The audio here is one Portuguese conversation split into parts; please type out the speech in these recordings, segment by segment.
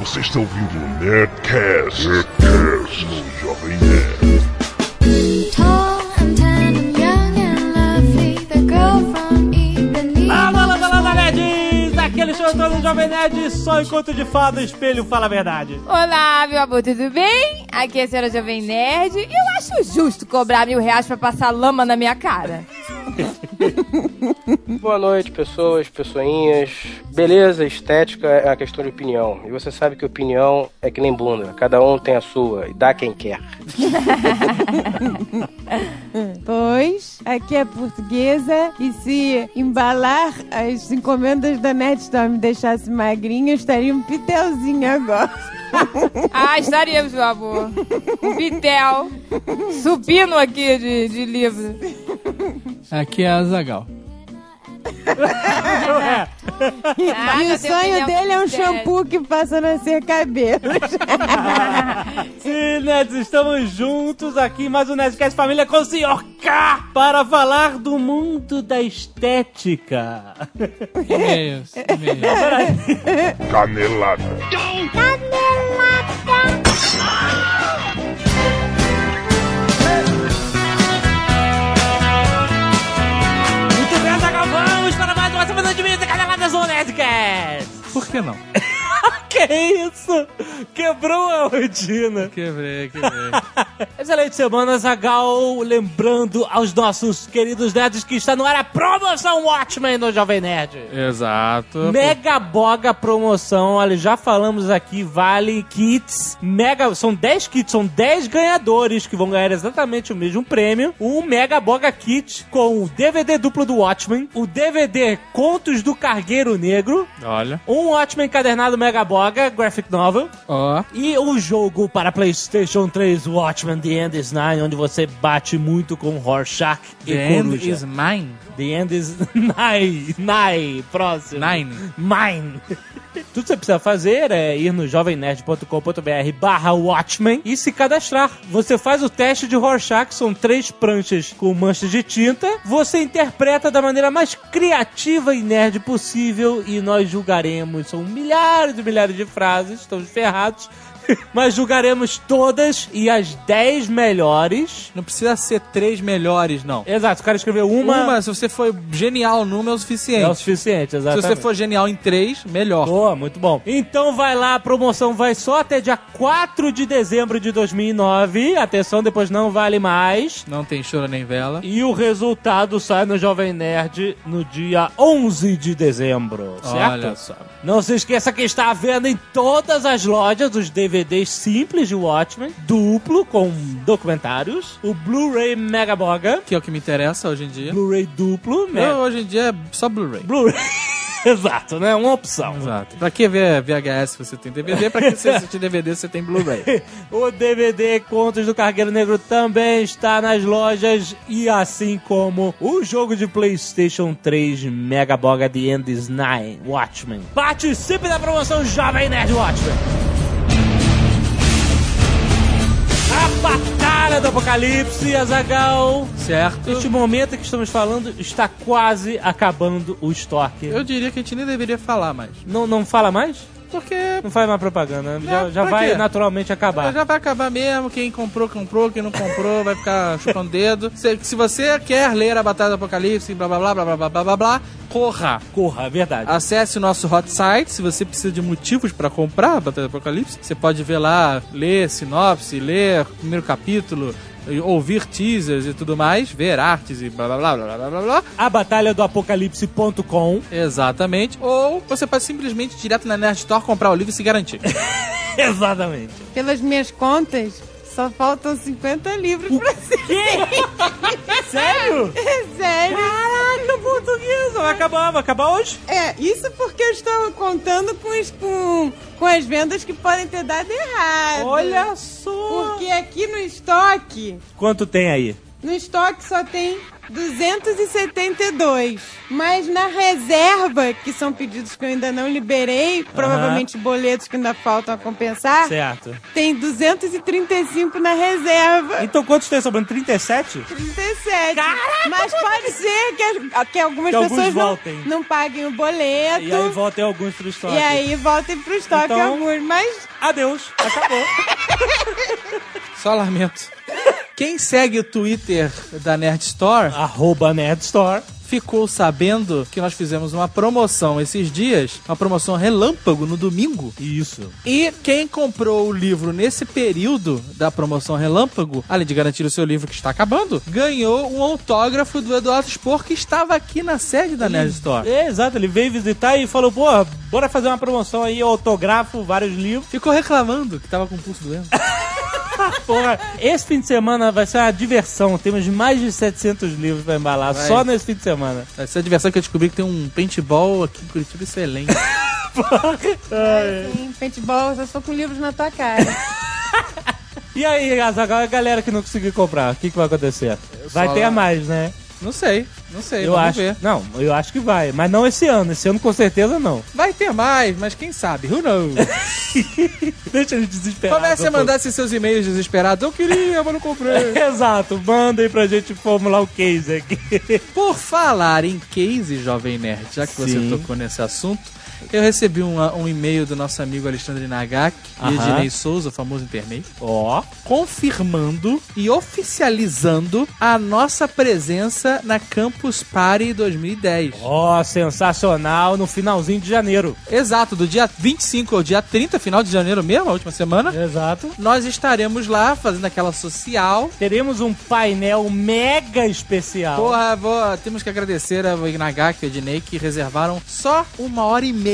Você está ouvindo o Nerdcast, Nerdcast no Jovem Nerd. Aquele show todo Jovem Nerd, só encontro de fada, espelho, fala a verdade. Olá, meu amor, tudo bem? Aqui é a senhora Jovem Nerd e eu acho justo cobrar mil reais pra passar lama na minha cara. Boa noite, pessoas, pessoinhas. Beleza, estética é uma questão de opinião. E você sabe que opinião é que nem bunda. Cada um tem a sua e dá quem quer. Pois, aqui é portuguesa e se embalar as encomendas da Netstorm me deixasse magrinha, eu estaria um pitelzinho agora. Ah, estaríamos, meu amor. Um pitel. Supino aqui de, de livro. Aqui é a Zagal. Ah, e não o sonho dele é um shampoo que faça nascer cabelo. Sim, Nerds, estamos juntos aqui em mais um Nerdcast Família com o Sr. K para falar do mundo da estética. E-mails, e-mails. Canelada. Muito mais um minuto de mídia, Zona Zonedcast! Por que não? Que isso? Quebrou a rotina. Quebrei, quebrei. Excelente semana, Zagal. Lembrando aos nossos queridos nerds que está no ar a promoção Watchmen no Jovem Nerd. Exato. Mega Boga promoção, olha, já falamos aqui, vale kits, mega, são 10 kits, são 10 ganhadores que vão ganhar exatamente o mesmo prêmio. Um Mega Boga Kit com o DVD duplo do Watchmen, o DVD Contos do Cargueiro Negro, Olha. um Watchmen encadernado Mega Boga Graphic Novel Ó. e o jogo para PlayStation 3 Watchmen The End is Nine, onde você bate muito com Rorschach e The end Coruja. is mine. The End is Nine, Nine, próximo. Nine. Mine. Tudo que você precisa fazer é ir no jovemnerd.com.br barra Watchmen e se cadastrar. Você faz o teste de Rorschach, são três pranchas com manchas de tinta. Você interpreta da maneira mais criativa e nerd possível e nós julgaremos. São milhares e milhares de frases, estamos ferrados. Mas julgaremos todas e as 10 melhores. Não precisa ser três melhores, não. Exato, o cara escreveu uma, Uma, se você for genial numa, é o suficiente. é o suficiente, se exatamente. você for genial em três, melhor. Boa, muito bom. Então vai lá, a promoção vai só até dia 4 de dezembro de 2009. Atenção, depois não vale mais. Não tem choro nem vela. E o resultado sai no Jovem Nerd no dia 11 de dezembro, certo? Olha só. Não se esqueça que está à venda em todas as lojas os DVDs simples de Watchmen, duplo com documentários, o Blu-ray Mega Boga, Que é o que me interessa hoje em dia. Blu-ray duplo? Eu, hoje em dia é só Blu-ray. Blu-ray. Exato, né? Uma opção. Exato. Pra que ver VHS você tem DVD? Pra que você assistir DVD você tem Blu-ray? O DVD Contos do Cargueiro Negro também está nas lojas e assim como o jogo de PlayStation 3 Mega Boga The End is Nine Watchmen. Participe da promoção Jovem Nerd Watchmen. Batalha do Apocalipse, Azagal. Certo? Neste momento que estamos falando, está quase acabando o estoque. Eu diria que a gente nem deveria falar mais. Não, não fala mais? Porque Não faz mais propaganda. Já, Não, já vai quê? naturalmente acabar. já vai acabar mesmo. Quem comprou, comprou. Quem não comprou, vai ficar chupando dedo. Se, se você quer ler a Batalha do Apocalipse, blá blá blá blá blá blá blá blá blá, corra. Corra, é verdade. Acesse o nosso hot site. Se você precisa de motivos pra comprar a Batalha do Apocalipse, você pode ver lá, ler sinopse, ler primeiro capítulo, ouvir teasers e tudo mais, ver artes e blá blá blá blá blá blá blá. A batalha do apocalipse.com. Exatamente. Ou você pode simplesmente ir direto na Nerd Store, comprar o livro e se garantir. Exatamente. Pelas minhas contas, só faltam 50 livros pra ser. Sério? É sério. Caraca, portuguesa. Vai acabar, vai acabar hoje? É, isso porque eu estou contando com, os- com, com as vendas que podem ter dado errado. Olha só. Porque aqui no estoque, Quanto tem aí? no estoque só tem 272. Mas na reserva, que são pedidos que eu ainda não liberei, provavelmente boletos que ainda faltam a compensar, Certo. tem 235 na reserva. Então quantos tem sobrando? 37? 37. Mas pode ser que, que algumas Que pessoas não, voltem. não paguem o boleto. E aí voltem alguns pro estoque. e aí voltem pro estoque Então- alguns. Mas Adeus. Acabou. Só lamento. Quem segue o Twitter da Nerd Store Arroba Nerd Store. ficou sabendo que nós fizemos uma promoção esses dias, uma promoção relâmpago no domingo. Isso. E quem comprou o livro nesse período da promoção relâmpago, além de garantir o seu livro que está acabando, ganhou um autógrafo do Eduardo Spor que estava aqui na sede da Nerd Store. É, exato, ele veio visitar e falou, pô, bora fazer uma promoção aí, eu autografo vários livros. Ficou reclamando que tava com o pulso doendo. Porra, esse fim de semana vai ser uma diversão. Temos mais de 700 livros pra embalar Vai. só nesse fim de semana. Essa é a diversão que eu descobri que tem um paintball aqui em Curitiba excelente. Sim, paintball, eu só com livros na tua cara. E aí, Azaghal, a galera que não conseguiu comprar, o que, que vai acontecer? Vai só- ter a mais, né? Não sei, não sei, eu vamos acho. ver. Não, eu acho que vai. Mas não esse ano. Esse ano com certeza não. Vai ter mais, mas quem sabe? Who knows? Deixa eles desesperados. Comece a mandar esses seus e-mails desesperados. Eu queria, mas não comprei. Exato, mandem pra gente formular o case aqui. Por falar em case, Jovem Nerd, já que você Sim. tocou nesse assunto, eu recebi um, um e-mail do nosso amigo Alexandre Nagak e. Ednei Souza, o famoso internet, Ó, confirmando e oficializando a nossa presença na Campus Party 2010. ó, sensacional no finalzinho de janeiro. Exato, do dia 25 ao dia 30, final de janeiro mesmo, a última semana. Exato. Nós estaremos lá fazendo aquela social. Teremos um painel mega especial. Porra, vou- temos que agradecer ao Ignagak e Ednei que reservaram só uma hora e meia.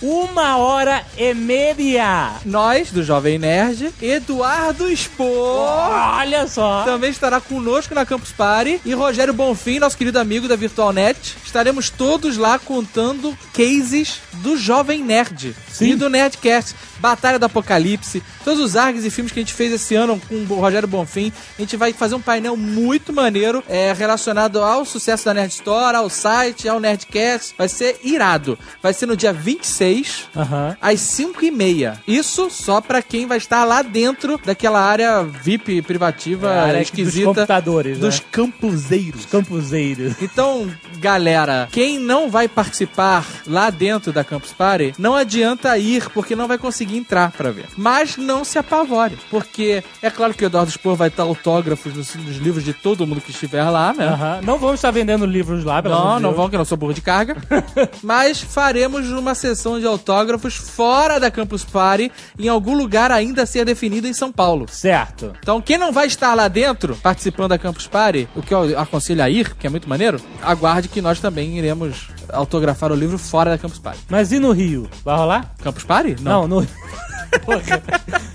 Uma hora e meia. Nós, do Jovem Nerd, Eduardo Expor. Olha só. Também estará conosco na Campus Party. E Rogério Bonfim, nosso querido amigo da VirtualNet. Estaremos todos lá contando cases do Jovem Nerd Sim. e do Nerdcast. Batalha do Apocalipse, todos os args e filmes que a gente fez esse ano com o Rogério Bonfim. A gente vai fazer um painel muito maneiro é, relacionado ao sucesso da Nerd Store, ao site, ao Nerdcast. Vai ser irado. Vai ser no dia 26, Aham. às 5 e meia. Isso só pra quem vai estar lá dentro daquela área VIP privativa É área esquisita dos computadores, dos né? campuseiros. Campuseiros. Então, galera, quem não vai participar lá dentro da Campus Party, não adianta ir, porque não vai conseguir entrar pra ver. Mas não se apavore, porque é claro que o Eduardo Spor vai estar autógrafos nos, nos livros de todo mundo que estiver lá, né? Não vamos estar vendendo livros lá, pelo Não, não vão, que eu não sou burro de carga. Mas faremos uma sessão de autógrafos fora da Campus Party, em algum lugar ainda a ser definido em São Paulo. Certo. Então, quem não vai estar lá dentro, participando da Campus Party, o que eu aconselho a ir, que é muito maneiro, aguarde que nós também iremos autografar o livro fora da Campus Party. Mas e no Rio? Vai rolar? Campus Party? Não, no.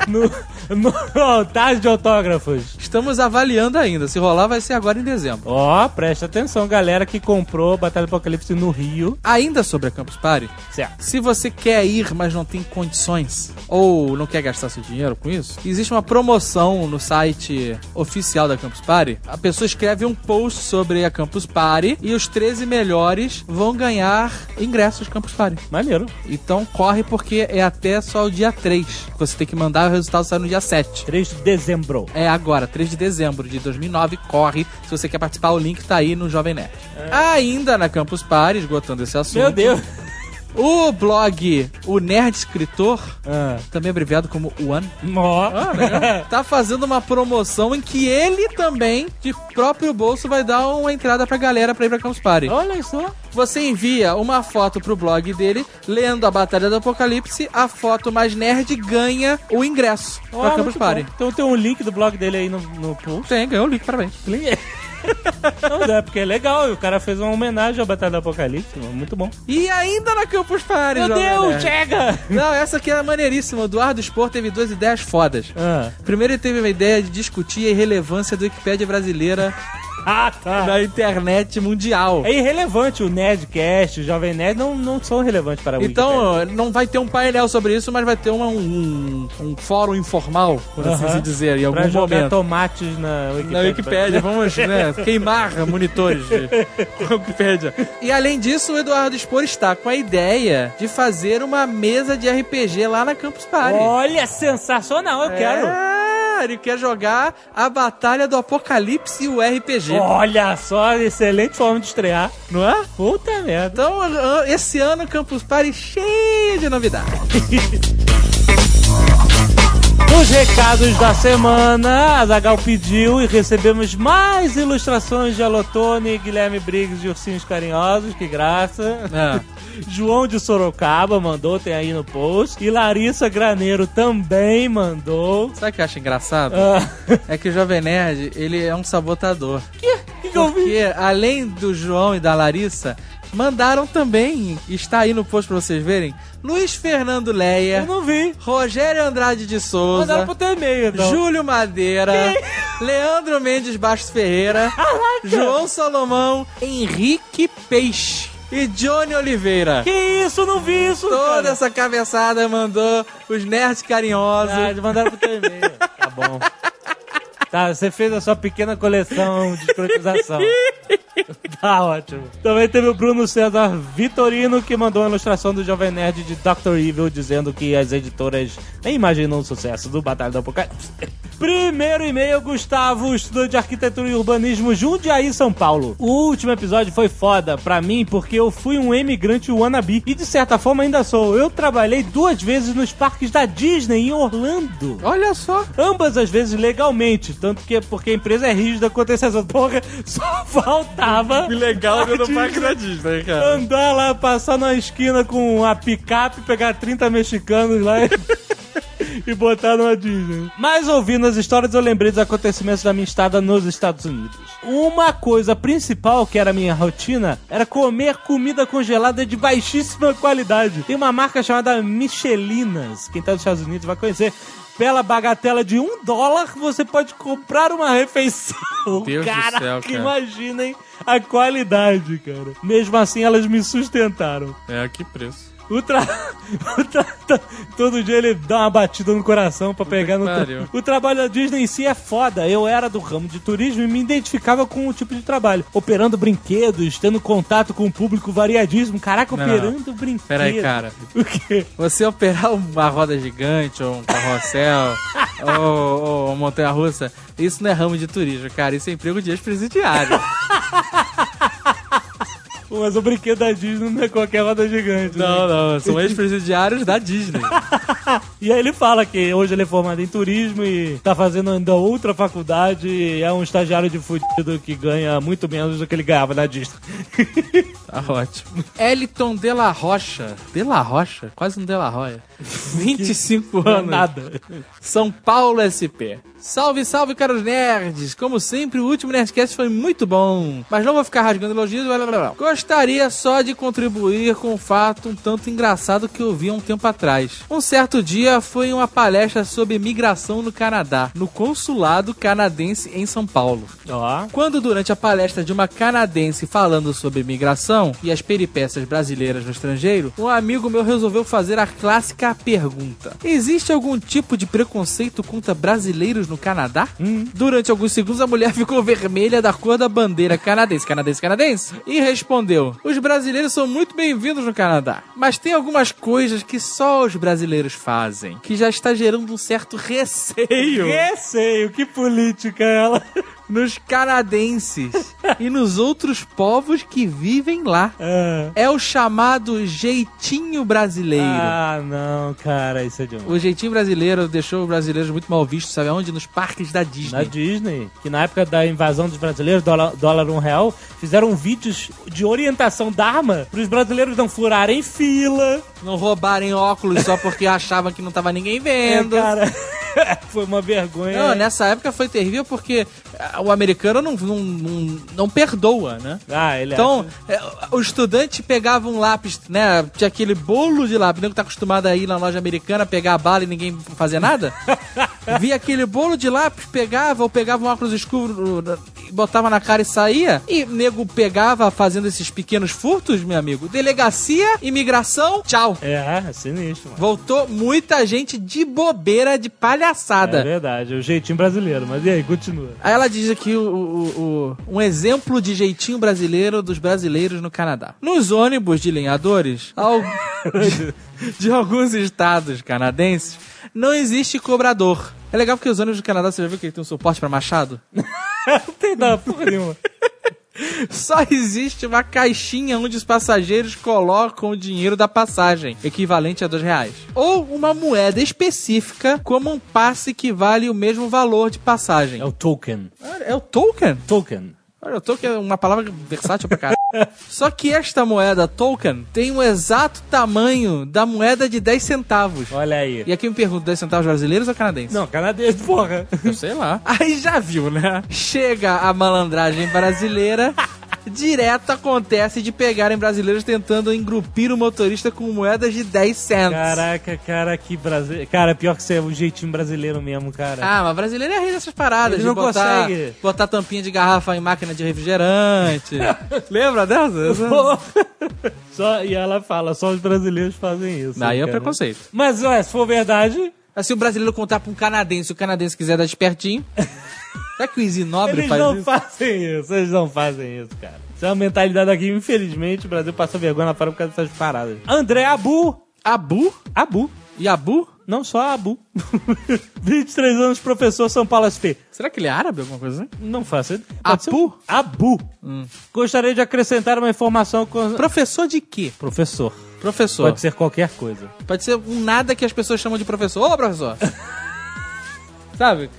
No, no altar de autógrafos. Estamos avaliando ainda. Se rolar, vai ser agora em dezembro. Ó, presta atenção, galera que comprou Batalha do Apocalipse no Rio. Ainda sobre a Campus Party, Certo. Se você quer ir, mas não tem condições, ou não quer gastar seu dinheiro com isso, existe uma promoção no site oficial da Campus Party. A pessoa escreve um post sobre a Campus Party e os 13 melhores vão ganhar ingressos Campus Party. Maneiro. Então corre porque é até só o dia 3. Você tem que mandar o resultado sai no dia 7. 3 de dezembro. É agora, 3 de dezembro de 2009, corre. Se você quer participar, o link tá aí no Jovem Nerd. Ainda na Campus Party, esgotando esse assunto. Meu Deus. O blog O Nerd Escritor, Ah. também abreviado como One, Ó. tá fazendo uma promoção em que ele também, de próprio bolso, vai dar uma entrada pra galera pra ir pra Campus Party. Olha só. Você envia uma foto pro blog dele, lendo a Batalha do Apocalipse, a foto mais nerd ganha o ingresso Ó, pra Campus Party. bom. Então tem um link do blog dele aí no, no post. Tem, ganhou o link, parabéns. Não, é porque é legal. O cara fez uma homenagem à Batalha do Apocalipse. Muito bom. E ainda na Campus Party, Meu Deus, chega! Não, essa aqui é maneiríssima. O Eduardo Spor teve duas ideias fodas. Ah. Primeiro ele teve uma ideia de discutir a irrelevância da Wikipédia brasileira Ah, tá. na internet mundial. É irrelevante o Nerdcast, o Jovem Nerd não, não são relevantes para a. Então, não vai ter um painel sobre isso, mas vai ter uma- um, um fórum informal, por assim Aham. se dizer, em algum Pra jogar momento. tomates na Wikipédia. Na Wikipédia, vamos né, queimar monitores de Wikipédia. E além disso, o Eduardo Spor está com a ideia de fazer uma mesa de RPG lá na Campus Party. Olha, sensacional, eu quero. Ele quer jogar a Batalha do Apocalipse e o RPG. Olha só, excelente forma de estrear. Não é? Puta merda. Então, ah, esse ano, Campus Party cheio de novidades. Os recados da semana, a Zagal pediu e recebemos mais ilustrações de Alotone, Guilherme Briggs e Ursinhos Carinhosos, que graça. É. João de Sorocaba mandou, tem aí no post. E Larissa Graneiro também mandou. Sabe o que eu acho engraçado? Ah, É que o Jovem Nerd, ele é um sabotador. que, que que eu vi? Porque, além do João e da Larissa, mandaram também, está aí no post pra vocês verem, Luiz Fernando Eu Leia, não vi. Rogério Andrade de Souza, Mandaram pro teu e-mail, então. Júlio Madeira, Leandro Mendes Bastos Ferreira, João Salomão, Henrique Peixe e Johnny Oliveira. Que isso, não vi isso, Toda cara. essa cabeçada mandou os nerds carinhosos. Ah, mandaram pro teu e-mail. Tá bom. Tá, você fez a sua pequena coleção de escrotização. Tá ótimo. Também teve o Bruno César Vitorino que mandou uma ilustração do Jovem Nerd de Dr. Evil dizendo que as editoras nem imaginam o sucesso do Batalha do Apocalipse. Primeiro e-mail, Gustavo, estudante de arquitetura e urbanismo, Jundiaí, São Paulo. O último episódio foi foda pra mim porque eu fui um imigrante wannabe e de certa forma ainda sou. Eu trabalhei duas vezes nos parques da Disney em Orlando. Olha só. Ambas as vezes legalmente, tanto que porque a empresa é rígida quanto a exceção. Porra, só faltava. Legal no parque da Disney, cara. Andar lá, passar na esquina com a picape, pegar 30 mexicanos lá e, e botar numa Disney. Mas ouvindo as histórias, eu lembrei dos acontecimentos da minha estada nos Estados Unidos. Uma coisa principal que era a minha rotina era comer comida congelada de baixíssima qualidade. Tem uma marca chamada Michelinas. Quem tá nos Estados Unidos vai conhecer. Pela bagatela de um dólar, você pode comprar uma refeição. Deus do Caraca, céu, cara. imaginem a qualidade, cara. Mesmo assim, elas me sustentaram. É, que preço. O tra... o tra... Todo dia ele dá uma batida no coração pra pegar no. pariu. O trabalho da Disney em si é foda. Eu era do ramo de turismo e me identificava com o tipo de trabalho. Operando brinquedos, tendo contato com o público variadíssimo. Caraca, Não, operando brinquedos. Peraí, cara. O quê? Você operar uma roda gigante, ou um carrossel, ou, ou uma montanha russa, isso não é ramo de turismo, cara. Isso é emprego de ex-presidiário. Mas o brinquedo da Disney não é qualquer roda gigante. né? não, não. São ex-presidiários da Disney. E aí ele fala que hoje ele é formado em turismo e tá fazendo ainda outra faculdade e é um estagiário de fudido que ganha muito menos do que ele ganhava na Disney. Tá ótimo. Eliton de la Rocha. De la Rocha? Quase um de la Roya. 25 Não é anos. nada. São Paulo SP. Salve, salve, caros nerds! Como sempre, o último Nerdcast foi muito bom. Mas não vou ficar rasgando elogios. Blá, blá, blá. Gostaria só de contribuir com um fato um tanto engraçado que eu vi há um tempo atrás. Um certo dia foi uma palestra sobre migração no Canadá, no consulado canadense em São Paulo. Ó. Quando durante a palestra de uma canadense falando sobre imigração e as peripécias brasileiras no estrangeiro, um amigo meu resolveu fazer a clássica pergunta: Existe algum tipo de preconceito contra brasileiros no Canadá? Durante alguns segundos a mulher ficou vermelha da cor da bandeira canadense, canadense, canadense, e respondeu: Os brasileiros são muito bem-vindos no Canadá, mas tem algumas coisas que só os brasileiros fazem, que já está gerando um certo receio. Receio, que política é ela. Nos canadenses e nos outros povos que vivem lá. Ah. É o chamado jeitinho brasileiro. Ah, não, cara, isso é demais. O jeitinho brasileiro deixou os brasileiros muito mal vistos, sabe aonde? Nos parques da Disney. Na Disney, que na época da invasão dos brasileiros, dólar, dólar um real, fizeram vídeos de orientação da arma para os brasileiros não furarem fila. Não roubarem óculos só porque achavam que não tava ninguém vendo. É, cara, foi uma vergonha. Não, nessa época foi terrível porque o americano não, não, não, não perdoa, né? Ah, ele Então, é, o estudante pegava um lápis, né? Tinha aquele bolo de lápis, nego tá acostumado a ir na loja americana, pegar a bala e ninguém fazer nada. Via aquele bolo de lápis, pegava, ou pegava um óculos escuro, botava na cara e saía. E nego pegava fazendo esses pequenos furtos, meu amigo. Delegacia, imigração, tchau. É, é sinistro, mano. Voltou muita gente de bobeira, de É palhaçada. verdade, é o jeitinho brasileiro. Mas e aí, continua. Aí ela diz aqui o, o- o- um exemplo de jeitinho brasileiro dos brasileiros no Canadá. Nos ônibus de lenhadores, al- de, de alguns estados canadenses, não existe cobrador. É legal porque os ônibus do Canadá, você já viu que ele tem um suporte pra machado? Não tem nada porra nenhuma. Só existe uma caixinha onde os passageiros colocam o dinheiro da passagem, equivalente a dois reais. Ou uma moeda específica, como um passe que vale o mesmo valor de passagem. É o token. É o token? Token. Olha, o token é uma palavra versátil pra caralho. Só que esta moeda token tem o exato tamanho da moeda de 10 centavos. Olha aí. E aqui eu me pergunto, 10 centavos brasileiros ou canadenses? Não, canadense, porra. Eu sei lá. Aí já viu, né? Chega a malandragem brasileira. Direto acontece de pegarem brasileiros tentando engrupir o motorista com moedas de 10 cents. Caraca, cara, que brasileiro. Cara, pior que você é o jeitinho brasileiro mesmo, cara. Ah, mas brasileiro é rei dessas paradas. Ele de não botar, consegue. botar tampinha de garrafa em máquina de refrigerante. Lembra dessa? Só, e ela fala, só os brasileiros fazem isso. Daí é preconceito. Mas, ué, se for verdade, Assim, o brasileiro contar pra um canadense, se o canadense quiser dar espertinho. Será que o Easy Nobre eles faz não isso? fazem isso. Eles não fazem isso, cara. Isso é uma mentalidade aqui, infelizmente, o Brasil passa vergonha na fora por causa dessas paradas. André Abu. Abu? Abu. E Abu? Não só Abu. 23 anos, professor São Paulo SP. Será que ele é árabe, alguma coisa assim? Não faço. Abu? Um- Abu. Gostaria de acrescentar uma informação com. Professor de quê? Professor. Professor. Pode ser qualquer coisa. Pode ser um nada que as pessoas chamam de professor. Ô, professor! Sabe?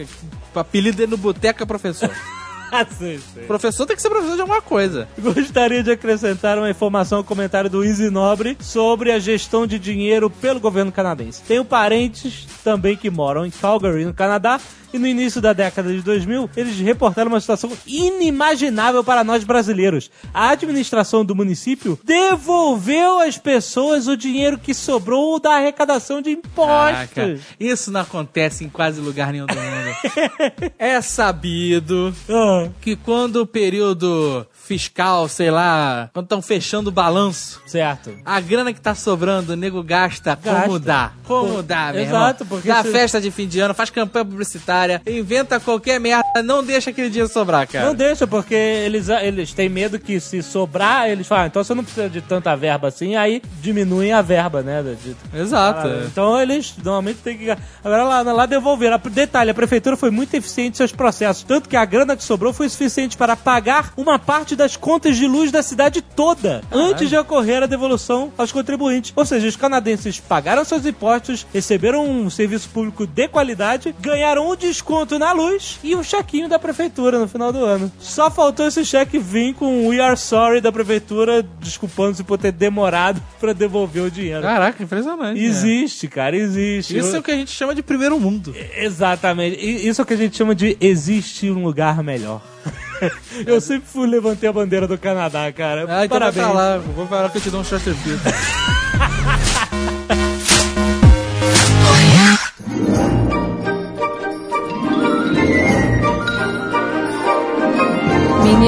Que- que- O apelido dele no boteco é professor. Ah, sei, sei. professor tem que ser professor de alguma coisa. Gostaria de acrescentar uma informação ao comentário do Easy Nobre sobre a gestão de dinheiro pelo governo canadense. Tenho parentes também que moram em Calgary, no Canadá, e no início da década de 2000, eles reportaram uma situação inimaginável para nós brasileiros. A administração do município devolveu às pessoas o dinheiro que sobrou da arrecadação de impostos. Caraca, isso não acontece em quase lugar nenhum do mundo. é sabido Ah, que quando o período fiscal, sei lá, quando estão fechando o balanço, certo. a grana que tá sobrando, o nego gasta, como Gasta. dá. Como Pô, dá, meu exato, irmão. porque Dá se- festa de fim de ano, faz campanha publicitária, inventa qualquer merda, não deixa aquele dinheiro sobrar, cara. Não deixa, porque eles, eles têm medo que se sobrar, eles falam, ah, então você não precisa de tanta verba assim, aí diminuem a verba, né? de- Exato. Ah, Então eles normalmente têm que. Agora lá, lá devolveram. Detalhe, a prefeitura foi muito eficiente em seus processos. Tanto que a grana que sobrou foi suficiente para pagar uma parte das contas de luz da cidade toda. Antes de ocorrer a devolução aos contribuintes. Ou seja, os canadenses pagaram seus impostos, receberam um serviço público de qualidade, ganharam um desconto na luz e um chequinho da prefeitura no final do ano. Só faltou esse cheque vir com um We Are Sorry da prefeitura, desculpando-se por ter demorado para devolver o dinheiro. Caraca, impressionante. né? Existe, cara, existe. Isso é Eu- o que a gente chama de primeiro mundo. Exatamente. Isso é o que a gente chama de existe um lugar melhor. Eu sempre fui levantei a bandeira do Canadá, cara. Ah, então Parabéns. pra lá. Vou falar que eu te dou um Chesterfield.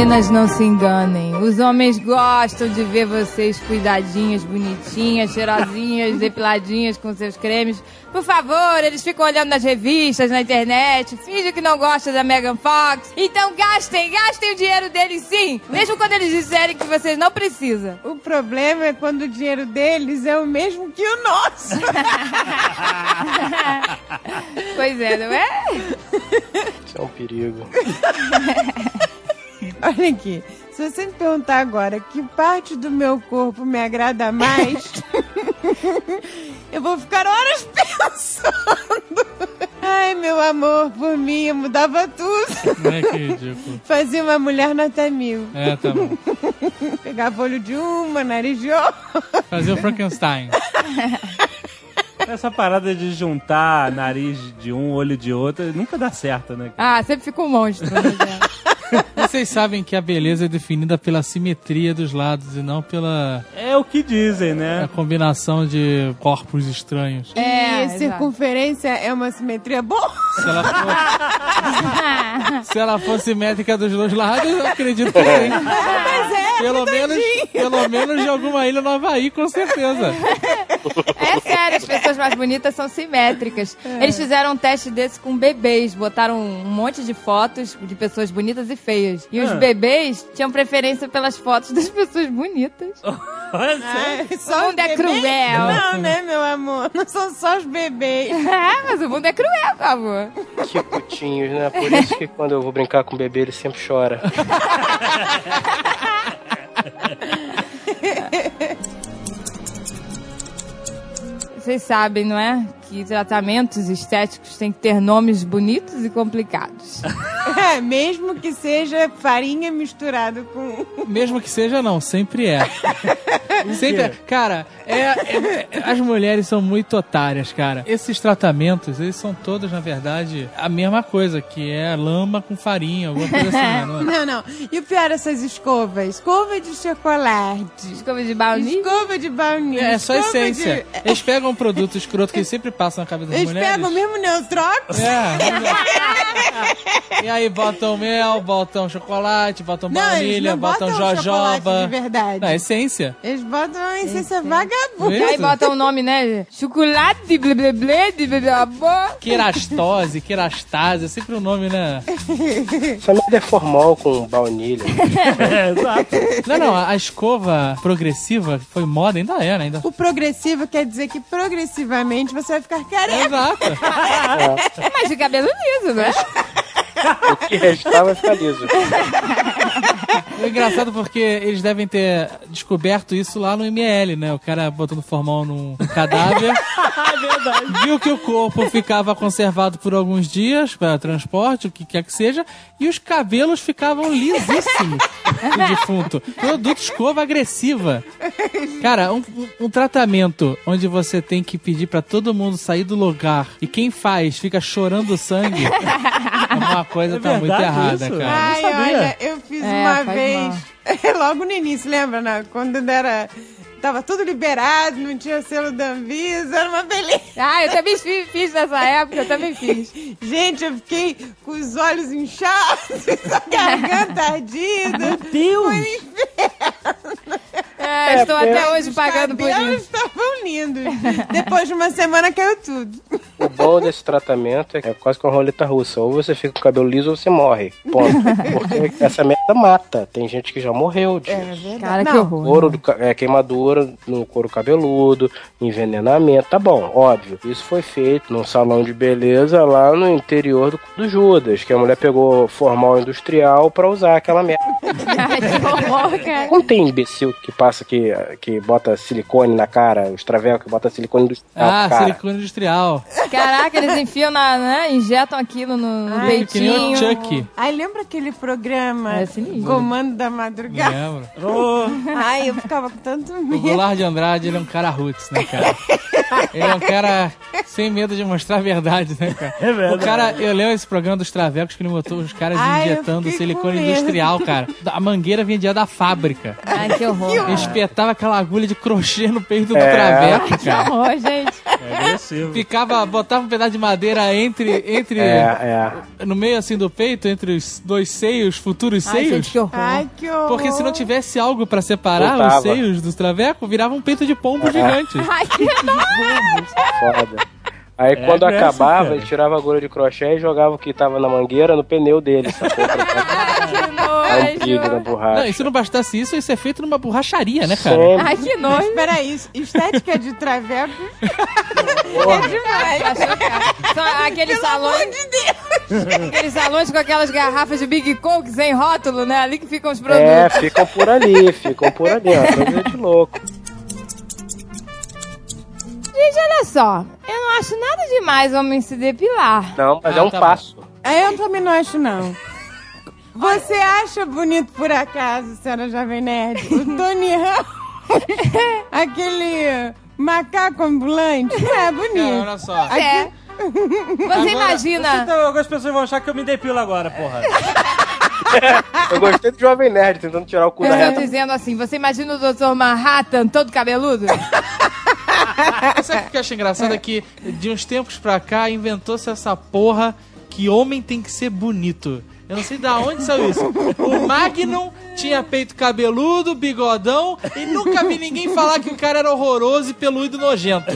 Meninas, não se enganem. Os homens gostam de ver vocês cuidadinhas, bonitinhas, cheirosinhas, depiladinhas com seus cremes. Por favor, eles ficam olhando nas revistas, na internet, fingem que não gostam da Megan Fox. Então gastem, gastem o dinheiro deles sim, mesmo quando eles disserem que vocês não precisam. O problema é quando o dinheiro deles é o mesmo que o nosso. Pois é, não é? Isso é um perigo. Olha aqui. Se você me perguntar agora que parte do meu corpo me agrada mais, eu vou ficar horas pensando. Ai, meu amor, por mim, eu mudava tudo. é que ridículo. Fazia uma mulher nota mil. É, tá bom. Pegava olho de uma, nariz de outra. Fazer o Frankenstein. Essa parada de juntar nariz de um, olho de outro, nunca dá certo, né? Ah, sempre fica um monstro. né? Vocês sabem que a beleza é definida pela simetria dos lados e não pela É o que dizem, a né? combinação de corpos estranhos. É, e exato. circunferência é uma simetria boa. Se ela for, se ela for simétrica dos dois lados, eu acredito que sim. Mas é, Pelo menos, pelo menos de alguma ilha no Havaí, com certeza. É sério, as pessoas mais bonitas são simétricas. Eles fizeram um teste desse com bebês, botaram um monte de fotos de pessoas bonitas e feias. E os Ah. bebês tinham preferência pelas fotos das pessoas bonitas. Olha só. é só O mundo os é cruel. Não, né, meu amor? Não são só os bebês. É, mas o mundo é cruel, meu amor. Que putinhos, né? Por isso que quando eu vou brincar com o bebê, ele sempre chora. Vocês sabem, não é? Que tratamentos estéticos têm que ter nomes bonitos e complicados. É, mesmo que seja farinha misturado com. Mesmo que seja, não, sempre é. Sempre é. Cara, é, é- é- as mulheres são muito otárias, cara. Esses tratamentos, eles são todos, na verdade, a mesma coisa, que é lama com farinha, alguma coisa assim, né? Não é? Não, não. E o pior, essas escovas: escova de chocolate, Escova de baunilha? escova de baunilha. É só escova essência. de- Eles pegam um produto escroto que eles sempre passam na cabeça das Eles mulheres. pegam o mesmo Neutrox. É. e aí botam mel, botam chocolate, botam Não, baunilha, não botam botam jojoba. de verdade. Não, é essência. Eles botam uma essência vagabunda. E aí botam o nome, né? Chocolate de blá blá blá de blá. Querastose, querastase, é sempre o nome, né? Merda é formal com baunilha. É, exato. Não, não, a a escova progressiva foi moda, ainda é, né? Ainda... O progressivo quer dizer que progressivamente você vai ficar careca. Exato. Mas de cabelo liso, né? O que restar vai ficar liso. É engraçado porque eles devem ter descoberto isso lá no ML, né? O cara botando formal num cadáver. Viu que o corpo ficava conservado por alguns dias para transporte, o que quer que seja, e os cabelos ficavam lisíssimos do defunto. Produto escova agressiva. Cara, um, um- tratamento onde você tem que pedir para todo mundo sair do lugar e quem faz fica chorando sangue. Uma coisa É tá muito verdade errada, isso? cara. Ai, sabia. olha, eu fiz É, uma vez, logo no início, lembra, né? Quando era. Tava tudo liberado, não tinha selo da Anvisa, era uma beleza. Ah, eu também fiz, fiz nessa época, eu também fiz. Gente, eu fiquei com os olhos inchados, a garganta ardida. Deus! É, estou até hoje pagando por isso. estavam lindos. Depois de uma semana caiu tudo. O bom desse tratamento é que é quase que uma roleta russa. Ou você fica com o cabelo liso ou você morre. Ponto. Porque essa merda mata. Tem gente que já morreu disso. Cara, que Não, horror. Couro do, é, queimadura no couro cabeludo, envenenamento, tá bom, óbvio. Isso foi feito num salão de beleza lá no interior do, do Judas, que a mulher pegou formal industrial pra usar aquela merda. Ai, que horror, cara. Não tem imbecil que passa que, que bota silicone na cara, os travel que bota silicone industrial Ah, cara. silicone industrial. Caraca, eles enfiam na, né? Injetam aquilo no, Ai, Que nem o peitinho. Chuck. Ai, lembra aquele programa É sinistro. Comando da Madrugada? Lembra? Ô, Ai, eu ficava com tanto O medo. Goulart de Andrade, ele é um cara roots, né, cara? Ele é um cara sem medo de mostrar a verdade, né, cara? É verdade. O cara, eu lembro esse programa dos travecos que ele botou os caras Ai, injetando silicone industrial, cara. A mangueira vinha direto da fábrica. Ai, que horror. Ele espetava aquela agulha de crochê no peito do É. traveco, Que horror, gente. é agressivo. Ficava, botava um pedaço de madeira entre, entre É, é. no meio assim do peito, entre os dois seios, futuros Ai, seios. gente, que horror. Ai, que horror. Porque se não tivesse algo pra separar os Voltava. seios dos travecos, virava um peito de pombo gigante. Ai, que Foda. Aí É quando acabava, cara. ele tirava a agulha de crochê e jogava o que tava na mangueira no pneu dele, sacou? Dar um pilho na nojo. borracha. Não, e se não bastasse isso, isso é feito numa borracharia, né, cara? Sempre. Ai, que nojo. peraí, estética de traveco é demais. São aqueles salões. Aqueles salões com aquelas garrafas de Big Coke sem rótulo, né? Ali que ficam os produtos. É, ficam por ali, ficam por ali, ó. Coisa de louco. Gente, olha só. Eu não acho nada demais homem se depilar. Não, mas Ah, é um tá bom. passo. Aí eu também não acho, não. Você acha bonito por acaso, senhora Jovem Nerd? O Tony Ramos, aquele macaco ambulante, não é bonito. olha só. É. Você imagina. Então, algumas pessoas vão achar que eu me depilo agora, porra. Eu gostei do Jovem Nerd tentando tirar o cu da Eu tô reta. dizendo assim, você imagina o Dr. Manhattan todo cabeludo? Sabe o que eu acho engraçado? É que de uns tempos pra cá inventou-se essa porra que homem tem que ser bonito. Eu não sei da onde saiu isso. O Magnum tinha peito cabeludo, bigodão, e nunca vi ninguém falar que o cara era horroroso e peludo e nojento.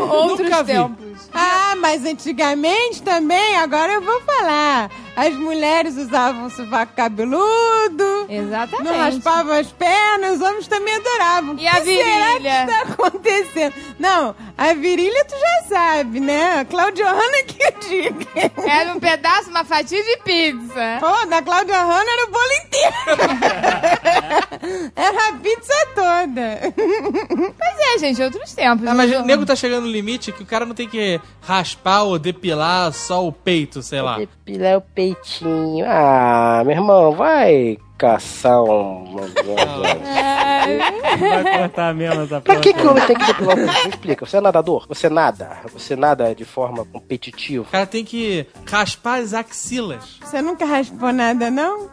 Outros Nunca vi. tempos. Ah, mas antigamente também, agora eu vou falar. As mulheres usavam sovaco cabeludo. Exatamente. Não raspavam as pernas, os homens também adoravam. E a O que será que virilha? está acontecendo? Não, a virilha tu já sabe, né? A Claudia Hanna que eu digo. Era um pedaço, uma fatia de pizza. Pô, da Claudia Hanna era o bolo inteiro. era a pizza toda. Pois é, gente, outros tempos. Ah, mas o nego tá chegando no limite que o cara não tem que raspar ou depilar só o peito, sei lá. Depilar o peitinho. Ah, meu irmão, vai caçar um. Vai cortar mesmo essa Pra que, que o homem tem que depilar o peito? Me explica. Você é nadador? Você nada? Você nada de forma competitiva? O cara tem que raspar as axilas. Você nunca raspou nada, não?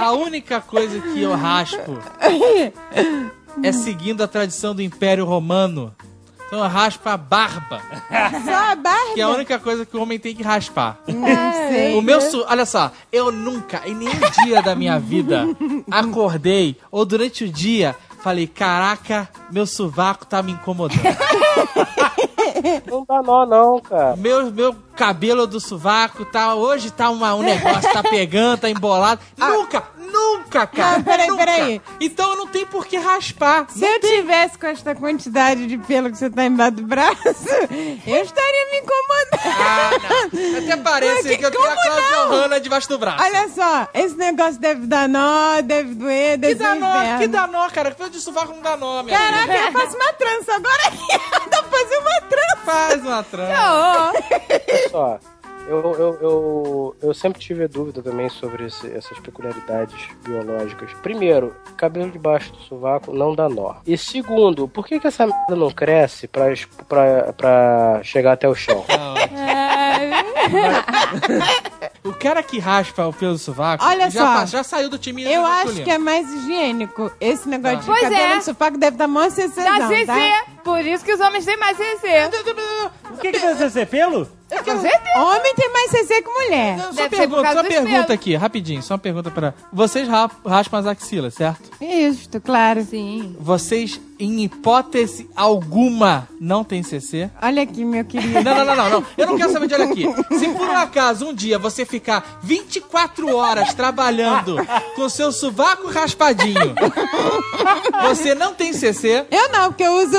A única coisa que eu raspo é seguindo a tradição do Império Romano. Então eu raspo a barba, Só a barba? que é a única coisa que o homem tem que raspar. Não sei. O meu su... Olha só, eu nunca, em nenhum dia da minha vida, acordei ou durante o dia falei, caraca, meu sovaco tá me incomodando. Não dá nó, não, cara. Meu, meu cabelo do sovaco tá. Hoje tá uma, um negócio, tá pegando, tá embolado. Nunca, nunca, cara. Não, peraí, nunca. peraí. Então eu não tenho por que raspar. Se eu tivesse com esta quantidade de pelo que você tá embaixo do braço, eu estaria me incomodando. Ah, não. Até parece Mas que- que eu tenho a Cláudia não? Hanna debaixo do braço. Olha só, esse negócio deve dar nó, deve doer, que deve dá ser nó, que dá nó, cara. Pelo de sovaco não dá nó, minha Caraca, filha. eu faço uma trança agora aqui. Dá pra fazer uma trança. Faz uma trança. Olha só. Eu, eu, eu, eu sempre tive dúvida também sobre esse- essas peculiaridades biológicas. Primeiro, cabelo debaixo do sovaco não dá nó. E segundo, por que, que essa merda não cresce pra, pra, pra chegar até o chão? O cara que raspa o pelo do sovaco Olha já, só. já saiu do time Eu acho masculino. que é mais higiênico. Esse negócio de Pois cabelo é. no sovaco deve dar mó CCzão, Dá tá? Por isso que os homens têm mais CC. O que que deve ser pelo? Homem tem mais CC que mulher. Não, só Deve ser por pergunta, causa só dos pergunta aqui, rapidinho, só uma pergunta pra. Vocês ra- raspam as axilas, certo? Isto, claro. Sim. Vocês, em hipótese alguma, não tem CC? Olha aqui, meu querido. Não, não, não, não, não. Eu não quero saber de olha aqui. Se por um acaso um dia você ficar 24 horas trabalhando com seu sovaco raspadinho, você não tem CC. Eu não, porque eu uso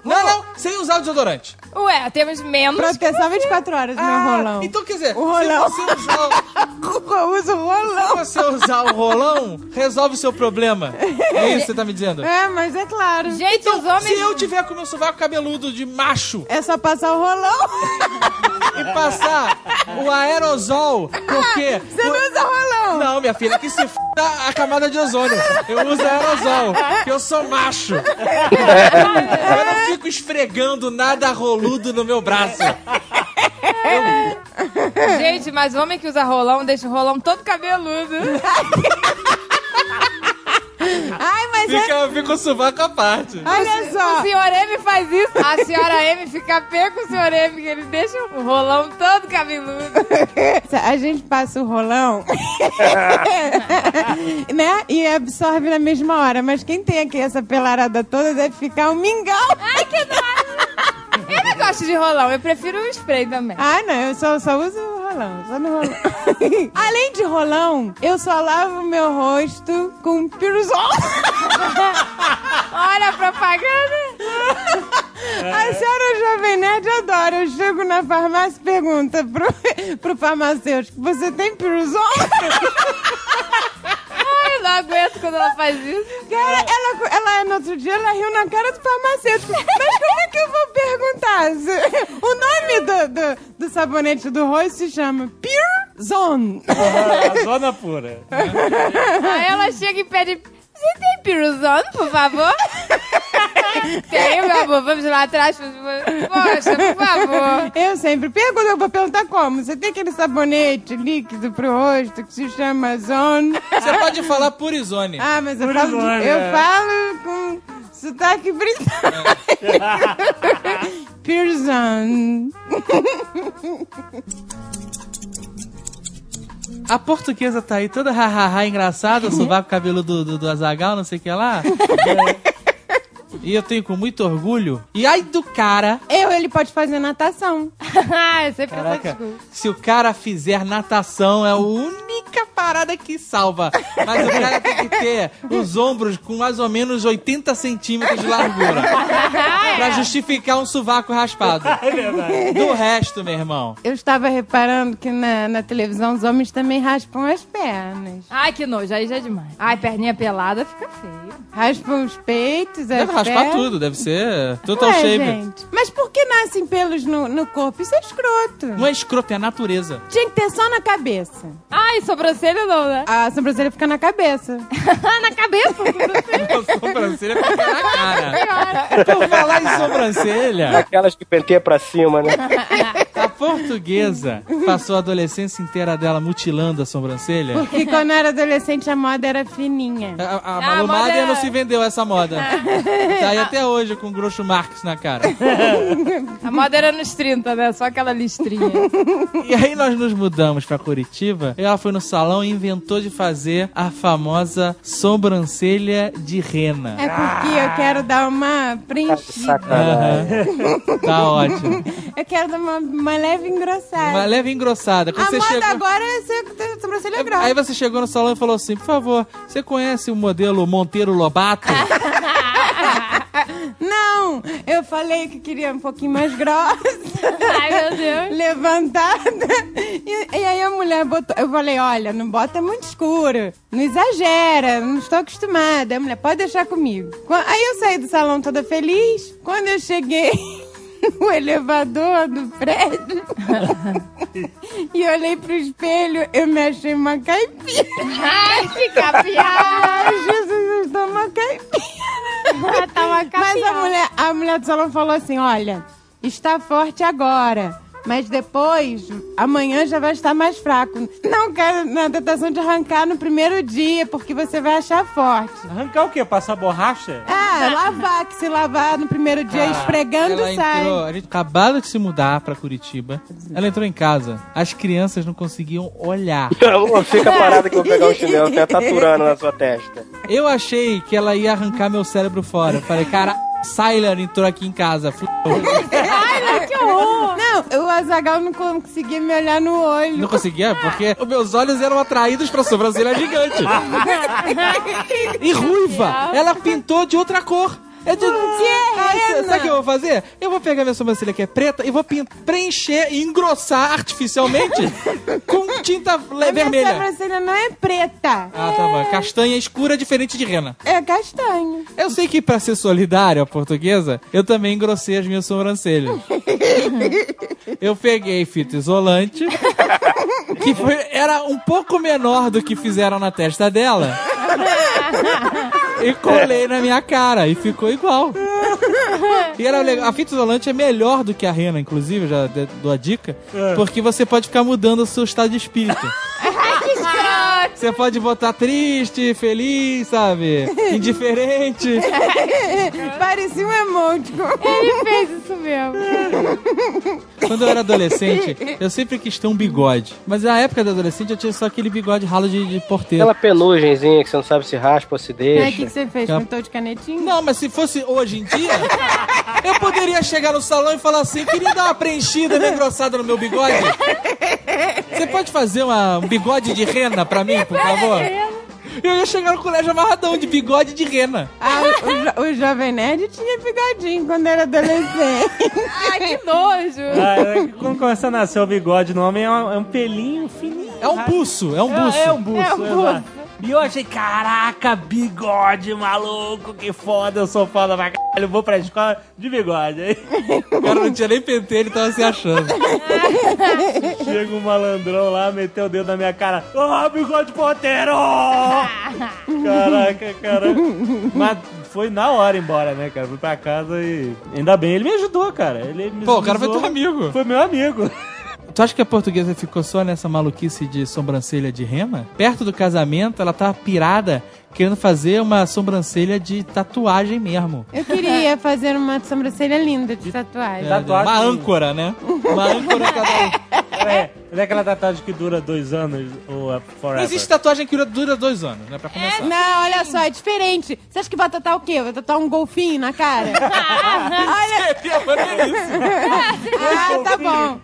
Não, não, sem usar o desodorante. Ué, temos menos. proteção 24 horas no meu rolão. então quer dizer, O rolão. se você usar, Eu uso rolão. se você usar o rolão, resolve o seu problema. É isso que você tá me dizendo? É, mas é claro. Gente, os homens. Se eu tiver com meu sovaco cabeludo de macho É só passar o rolão. e passar o aerosol, porque... Você não usa rolão. Não, minha filha, que se f a camada de ozônio. Eu uso aerosol, porque eu sou macho. Eu não fico esfregando nada roludo no meu braço. Gente, mas homem que usa rolão deixa o rolão todo cabeludo. Ai, mas é... Fica, fica o sovaco à parte. Olha O só. senhor M faz isso. A senhora M fica pé com o senhor M, que ele deixa o rolão todo cabeludo. A gente passa o rolão, né? E absorve na mesma hora. Mas quem tem aqui essa pelarada toda deve ficar um mingau. Ai, que nojo. Eu não gosto de rolão, eu prefiro o spray também. Ah, não, eu só, só uso o rolão, só no rolão. Além de rolão, eu só lavo meu rosto com piruzol. Olha a propaganda. A senhora Jovem Nerd adora. Eu chego na farmácia e pergunto pro, pro farmacêutico, você tem piruzol? Eu não aguento quando ela faz isso. Cara, ela, ela no outro dia ela riu na cara do farmacêutico. Mas como é que eu vou perguntar? O nome do, do, do sabonete do rosto se chama Pure Zone. A zona pura. Aí ela chega e pede: Você tem piruzano, por favor? Tem, meu amor, vamos lá atrás. Poxa, por favor. Eu sempre pergunto, eu vou perguntar como. Você tem aquele sabonete líquido pro rosto que se chama Zone? Você pode falar Purizone. Ah, mas eu falo, de- eu é. falo com sotaque britânico. Pearson. A portuguesa tá aí toda hahaha engraçada, o sovaco cabelo do, do, do Azagal, não sei o que lá. E eu tenho com muito orgulho. E ai do cara, Eu, ele pode fazer natação. Ai, sempre essa caraca, desculpa. se o cara fizer natação, é a única parada que salva. Mas o cara tem que ter os ombros com mais ou menos 80 centímetros de largura. pra justificar um sovaco raspado. Do resto, meu irmão. Eu estava reparando que na, na televisão os homens também raspam as pernas. Ai, que nojo, aí já é demais. Ai, perninha pelada fica feio. Raspam os peitos, as Deve raspar pernas. tudo, deve ser total Ué, shape. gente. Mas por que nascem pelos no, no corpo? Isso é escroto. Não é escroto, é a natureza. Tinha que ter só na cabeça. Ai, sobrancelha não, né? A sobrancelha fica na cabeça. Na cabeça, sobrancelha. A sobrancelha fica na cara. Por falar em sobrancelha, Aquelas que penteia pra cima, né? a portuguesa passou a adolescência inteira dela mutilando a sobrancelha. Porque quando eu era adolescente a moda era fininha. A, a, a Ah, Malu moda é- não se vendeu essa moda. Tá aí até hoje com o Groucho Marx na cara. A moda era nos 30, né? Só aquela listrinha. E aí nós nos mudamos pra Curitiba e ela foi no salão e inventou de fazer a famosa sobrancelha de rena. É porque eu quero dar uma preenchida. Aham. Tá ótimo. Eu quero dar uma, uma leve engrossada. Uma leve engrossada. Quando a você moda chegou... agora é ser sobrancelha grossa. Aí você chegou no salão e falou assim: por favor, você conhece o modelo Monteiro Lobato? Falei que queria um pouquinho mais grossa. Ai, meu Deus. levantada. E, e aí a mulher botou. Eu falei: olha, não bota muito escuro. Não exagera, não estou acostumada. A mulher, pode deixar comigo. Aí eu saí do salão toda feliz. Quando eu cheguei no elevador do prédio e olhei pro espelho, eu me achei uma caipira. Ai, fica piada. Jesus, eu estou uma caipira. Tá Mas a mulher, a mulher do salão falou assim: olha, está forte agora. Mas depois, amanhã já vai estar mais fraco. Não quero na tentação de arrancar no primeiro dia, porque você vai achar forte. Arrancar o quê? Passar borracha? Ah, lavar, que se lavar no primeiro dia esfregando Ela sai. entrou, a gente acabado de se mudar pra Curitiba. Ela entrou em casa. As crianças não conseguiam olhar. Não, Fica parada que eu vou pegar o chinelo, tá taturando na sua testa. Eu achei que ela ia arrancar meu cérebro fora. Falei, cara, Sylar entrou aqui em casa. Fudeu. Que horror. Não, o Azagal não conseguia me olhar no olho. Não conseguia, porque os meus olhos eram atraídos pra sobrancelha gigante. E ruiva. Ela pintou de outra cor. É de... Ah, Rena. sabe o que eu vou fazer? Eu vou pegar minha sobrancelha que é preta e vou preencher e engrossar artificialmente com tinta A minha vermelha. sobrancelha não é preta, Ah, tá bom. Castanha escura diferente de rena. é castanho. Eu sei que pra ser solidário à portuguesa, eu também engrossei as minhas sobrancelhas. eu peguei fita isolante, que foi, era um pouco menor do que fizeram na testa dela. e colei na minha cara e ficou igual. E era legal. A fita isolante é melhor do que a rena, inclusive, já dou a dica, porque você pode ficar mudando o seu estado de espírito. Você pode botar triste, feliz, sabe? Indiferente. Parecia um emoticon. Ele fez isso mesmo. Quando eu era adolescente, eu sempre quis ter um bigode. Mas na época da adolescente eu tinha só aquele bigode ralo de, de porteiro. Aquela penugenzinha que você não sabe se raspa ou se Aí, o deixa. que, que você fez? Aquela- Pintou de canetinha? Não, mas se fosse hoje em dia, eu poderia chegar no salão e falar assim: queria dar uma preenchida bem engrossada no meu bigode. Você pode fazer uma, um bigode de rena pra mim, por favor? Eu ia chegar no colégio amarradão de bigode de rena. Ah, o, jo- o Jovem Nerd tinha bigodinho quando era adolescente. Ai, que nojo. Ah, é quando começa a nascer o bigode no homem, é um, é um pelinho fininho. É um buço, é um buço. É, é um buço. É um exato. E eu achei, caraca, bigode maluco, que foda, eu sou foda pra caralho, vou pra escola de bigode. Aí O cara não tinha nem penteiro, ele tava se achando. chega um malandrão lá, meteu o dedo na minha cara, ó, bigode ponteiro! Caraca, cara. Mas foi na hora embora, né, cara? Fui pra casa e. Ainda bem, ele me ajudou, cara. Ele me Pô, o cara foi teu amigo. Foi meu amigo. Tu acha que a portuguesa ficou só nessa maluquice de sobrancelha de rema? Perto do casamento, ela tava pirada, querendo fazer uma sobrancelha de tatuagem mesmo. Eu queria fazer uma sobrancelha linda de tatuagem. É, Tatuagem. Uma âncora, né? Uma âncora cada um. É, não é aquela tatuagem que dura dois anos ou é Não forever. existe tatuagem que dura dois anos, né? Pra começar. Não, olha só, é diferente. Você acha que vai tatuar o quê? Vai tatuar um golfinho na cara? olha, Seria maneiríssimo. ah, tá bom.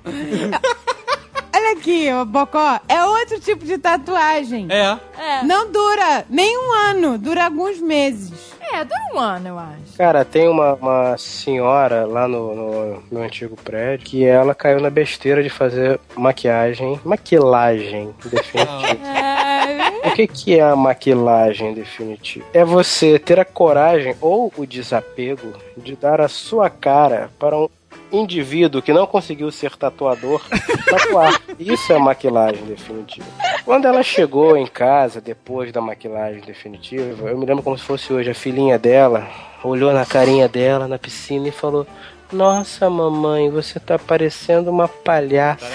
Olha aqui, ô Bocó, é outro tipo de tatuagem. É. É. Não dura nem um ano, dura alguns meses. É, dura um ano, eu acho. Cara, tem uma, uma senhora lá no, no meu antigo prédio que ela caiu na besteira de fazer maquiagem, maquilagem definitiva. É, O que, que é a maquilagem definitiva? É você ter a coragem ou o desapego de dar a sua cara para um indivíduo que não conseguiu ser tatuador tatuar. Isso é maquilagem definitiva. Quando ela chegou em casa depois da maquilagem definitiva, eu me lembro como se fosse hoje, a filhinha dela olhou na carinha dela na piscina e falou: Nossa, mamãe, você tá parecendo uma palhaça.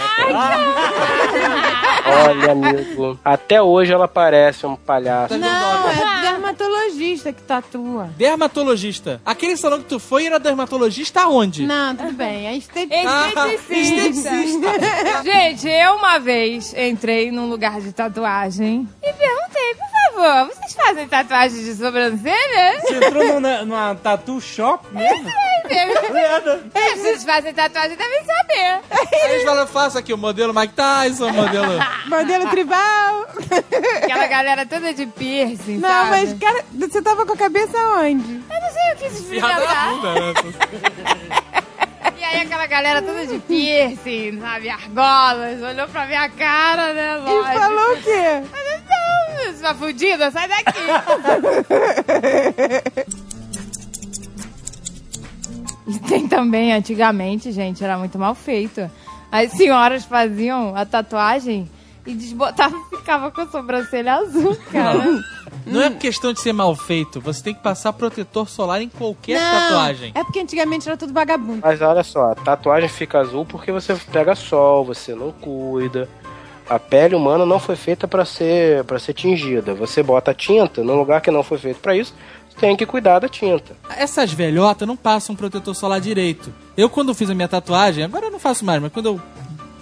Olha, amigo, até hoje ela parece um palhaço. Não, é dermatologista que tatua. Dermatologista. Aquele salão que tu foi era dermatologista aonde? Não, tudo bem, é esteticista. Ah, esteticista. Gente, eu uma vez entrei num lugar de tatuagem e perguntei, por favor, vocês fazem tatuagem de sobrancelha? Você entrou numa, numa tattoo shop mesmo? É, vocês fazem tatuagem, devem saber. Aí eles falam, faça aqui o modelo Mike Tyson, o modelo... Modelo tribal. Aquela galera toda de piercing, Não, sabe? mas, cara, você tava com a cabeça onde? Eu não sei o que Piada na experimentar. né? E aí aquela galera toda de piercing, sabe, argolas, olhou pra minha cara, né, E lógico. falou o quê? Mas então, sua fudida, sai daqui. E tem também, antigamente, gente, era muito mal feito. As senhoras faziam a tatuagem e desbotavam e ficava com a sobrancelha azul, cara. Não é questão de ser mal feito, você tem que passar protetor solar em qualquer tatuagem. É porque antigamente era tudo vagabundo. Mas olha só, a tatuagem fica azul porque você pega sol, você não cuida. A pele humana não foi feita para ser para ser tingida. Você bota tinta num lugar que não foi feito para isso, você tem que cuidar da tinta. Essas velhotas não passam protetor solar direito. Eu, quando fiz a minha tatuagem, agora eu não faço mais, mas quando eu.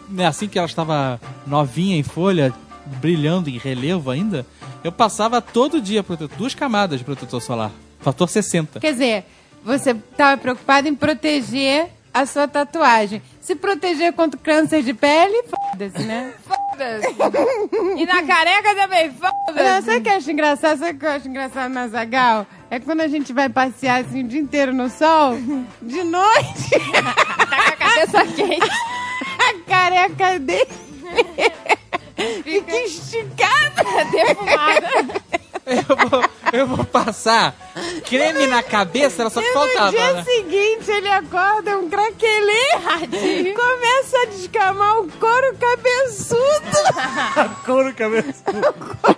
Né, assim que ela estava novinha em folha, brilhando em relevo ainda, eu passava todo dia protetor, duas camadas de protetor solar. Fator 60. Quer dizer, você tava preocupado em proteger a sua tatuagem. Se proteger contra o câncer de pele, foda-se, né? Foda-se. E na careca também, Não, foda-se. sabe o que eu acho engraçado? Sabe o que eu acho engraçado na Zagal? É quando a gente vai passear assim o dia inteiro no sol, de noite, Tá com a cabeça quente. a careca dele fica esticada. Defumada. Eu vou, eu vou passar creme na cabeça, era só E no faltava. dia né? seguinte ele acorda um craquelê, começa a descamar o couro cabeçudo. Couro cabeça.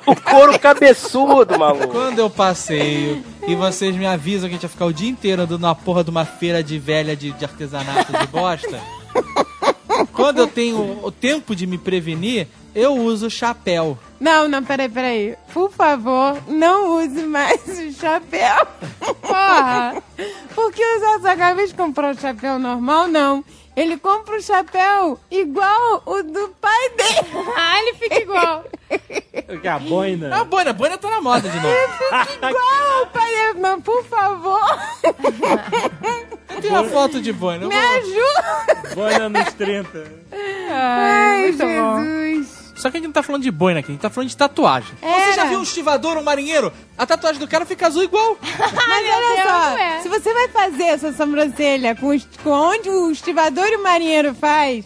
O couro cabeçudo, maluco. Quando eu passeio e vocês me avisam que a gente vai ficar o dia inteiro andando na porra de uma feira de velha de, de artesanato de bosta, quando eu tenho o tempo de me prevenir, eu uso chapéu. Não, não, peraí, peraí. Por favor, não use mais o chapéu. Porra. Porque o Zagal, ao invés de comprar um chapéu normal, não. Ele compra um chapéu igual o do pai dele. Ah, ele fica igual. Que é a boina. A boina, a boina tá na moda de novo. Igual o pai dele. Mas, por favor, Tem uma foto de boina. eu me vou- ajuda. Boina nos 30. Ai, muito bom. Só que a gente não tá falando de boina aqui, a gente tá falando de tatuagem. Você já Era. viu um estivador, um marinheiro? A tatuagem do cara fica azul igual. Mas olha Deus, só, é. se você vai fazer essa sobrancelha com, com onde o estivador e o marinheiro faz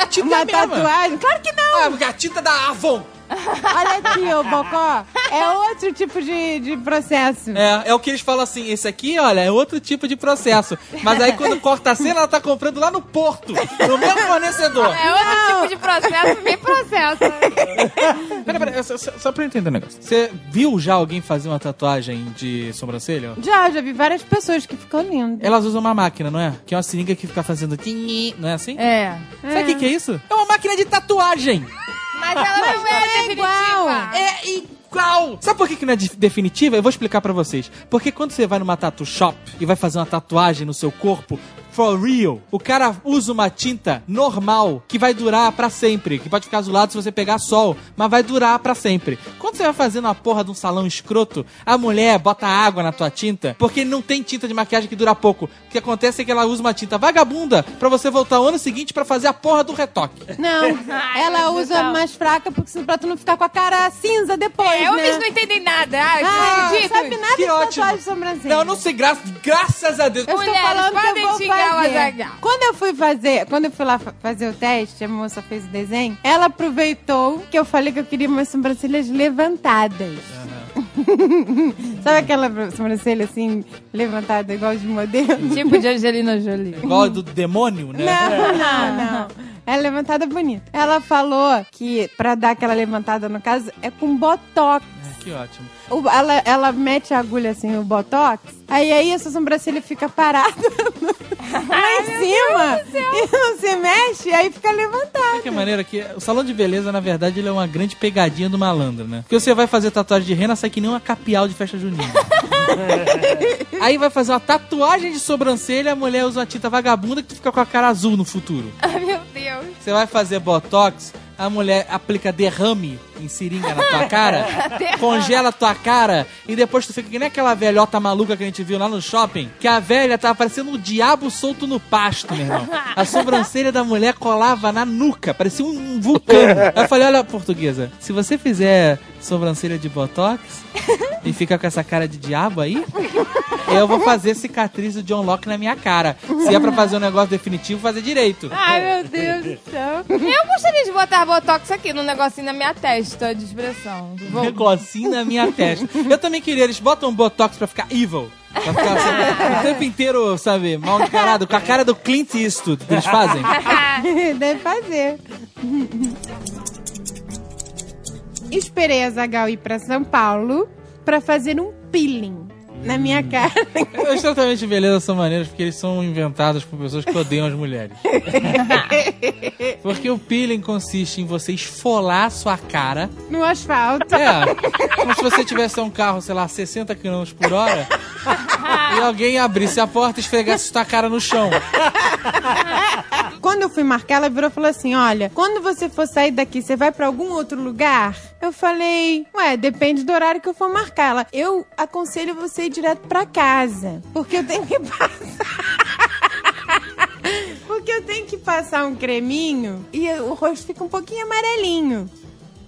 A tinta é uma mesma. tatuagem, claro que não. Ah, porque a tinta da Avon. Olha aqui, ô Bocó. É outro tipo de, de processo. É, é o que eles falam assim, esse aqui, olha, é outro tipo de processo. Mas aí quando corta a cena, ela tá comprando lá no Porto, no mesmo fornecedor. É outro tipo de processo, bem processo. Pera, pera, só, só, pra eu entender um negócio. Você viu já alguém fazer uma tatuagem de sobrancelha? Já, já vi várias pessoas que ficam lindas. Elas usam uma máquina, não é? Que é uma seringa que fica fazendo não é assim? É. Sabe o que, que é isso? É uma máquina de tatuagem! Mas ela não é, definitiva. igual. É igual! Sabe por que, que não é de- definitiva? Eu vou explicar pra vocês. Porque quando você vai numa tattoo shop e vai fazer uma tatuagem no seu corpo, for real, o cara usa uma tinta normal que vai durar pra sempre, que pode ficar azulado se você pegar sol, mas vai durar pra sempre. Quando você vai fazer uma porra de um salão escroto, a mulher bota água na tua tinta, porque não tem tinta de maquiagem que dura pouco. O que acontece é que ela usa uma tinta vagabunda pra você voltar o ano seguinte pra fazer a porra do retoque. Não, ela usa mais fraca porque senão pra tu não ficar com a cara cinza depois, É, homens né? não entendem nada. Ai, Ah, não acredito. sabe nada Que de ótimo. tatuagem de sobrancelha. Não, eu não sei, gra graças a Deus. Eu estou Mulheres, falando que eu vou xingar Azaghal. Quando eu fui fazer, quando eu fui lá fa- fazer o teste, a moça fez o desenho, ela aproveitou que eu falei que eu queria umas sobrancelhas levantadas. Sabe aquela sobrancelha assim, levantada igual de modelo? Tipo de Angelina Jolie. Igual a do demônio, né? Não, não, não. É levantada bonita. Ela falou que pra dar aquela levantada, no caso, é com botox. É, que ótimo. O- ela, ela mete a agulha assim no botox, aí aí essa sobrancelha fica parada lá em cima e não se mexe, aí fica levantada. De que maneira que o salão de beleza, na verdade, ele é uma grande pegadinha do malandro, né? Porque você vai fazer tatuagem de rena, sai que nem uma capial de festa junina. Aí vai fazer uma tatuagem de sobrancelha, a mulher usa uma tinta vagabunda que tu fica com a cara azul no futuro. Ai, meu Deus. Você vai fazer botox, a mulher aplica derrame em seringa na tua cara, congela a tua cara e depois tu fica que nem aquela velhota maluca que a gente viu lá no shopping, que a velha tava parecendo um diabo solto no pasto, meu irmão. A sobrancelha da mulher colava na nuca, parecia um vulcão. Aí eu falei, olha, portuguesa, se você fizer sobrancelha de botox e fica com essa cara de diabo aí, eu vou fazer cicatriz do John Locke na minha cara. Se é pra fazer um negócio definitivo, fazer direito. Ai, meu Deus do céu. Eu gostaria de botar botox aqui no negocinho na minha testa de expressão. Vou... negocinho na minha testa. Eu também queria, eles botam botox pra ficar evil. Pra ficar assim, o tempo inteiro, sabe, mal encarado, com a cara do Clint Eastwood eles fazem. Deve fazer. Esperei a Zagal ir pra São Paulo pra fazer um peeling na minha cara. Os tratamentos de beleza são maneiros porque eles são inventados por pessoas que odeiam as mulheres. Porque o peeling consiste em você esfolar a sua cara. no asfalto. É, como se você tivesse um carro, sei lá, 60 km por hora. E alguém abrisse a porta e esfregasse sua cara no chão. Quando eu fui marcar, ela virou e falou assim: Olha, quando você for sair daqui, você vai pra algum outro lugar? Eu falei: Ué, depende do horário que eu for marcar. Ela, eu aconselho você ir direto pra casa. Porque eu tenho que passar. porque eu tenho que passar um creminho e o rosto fica um pouquinho amarelinho.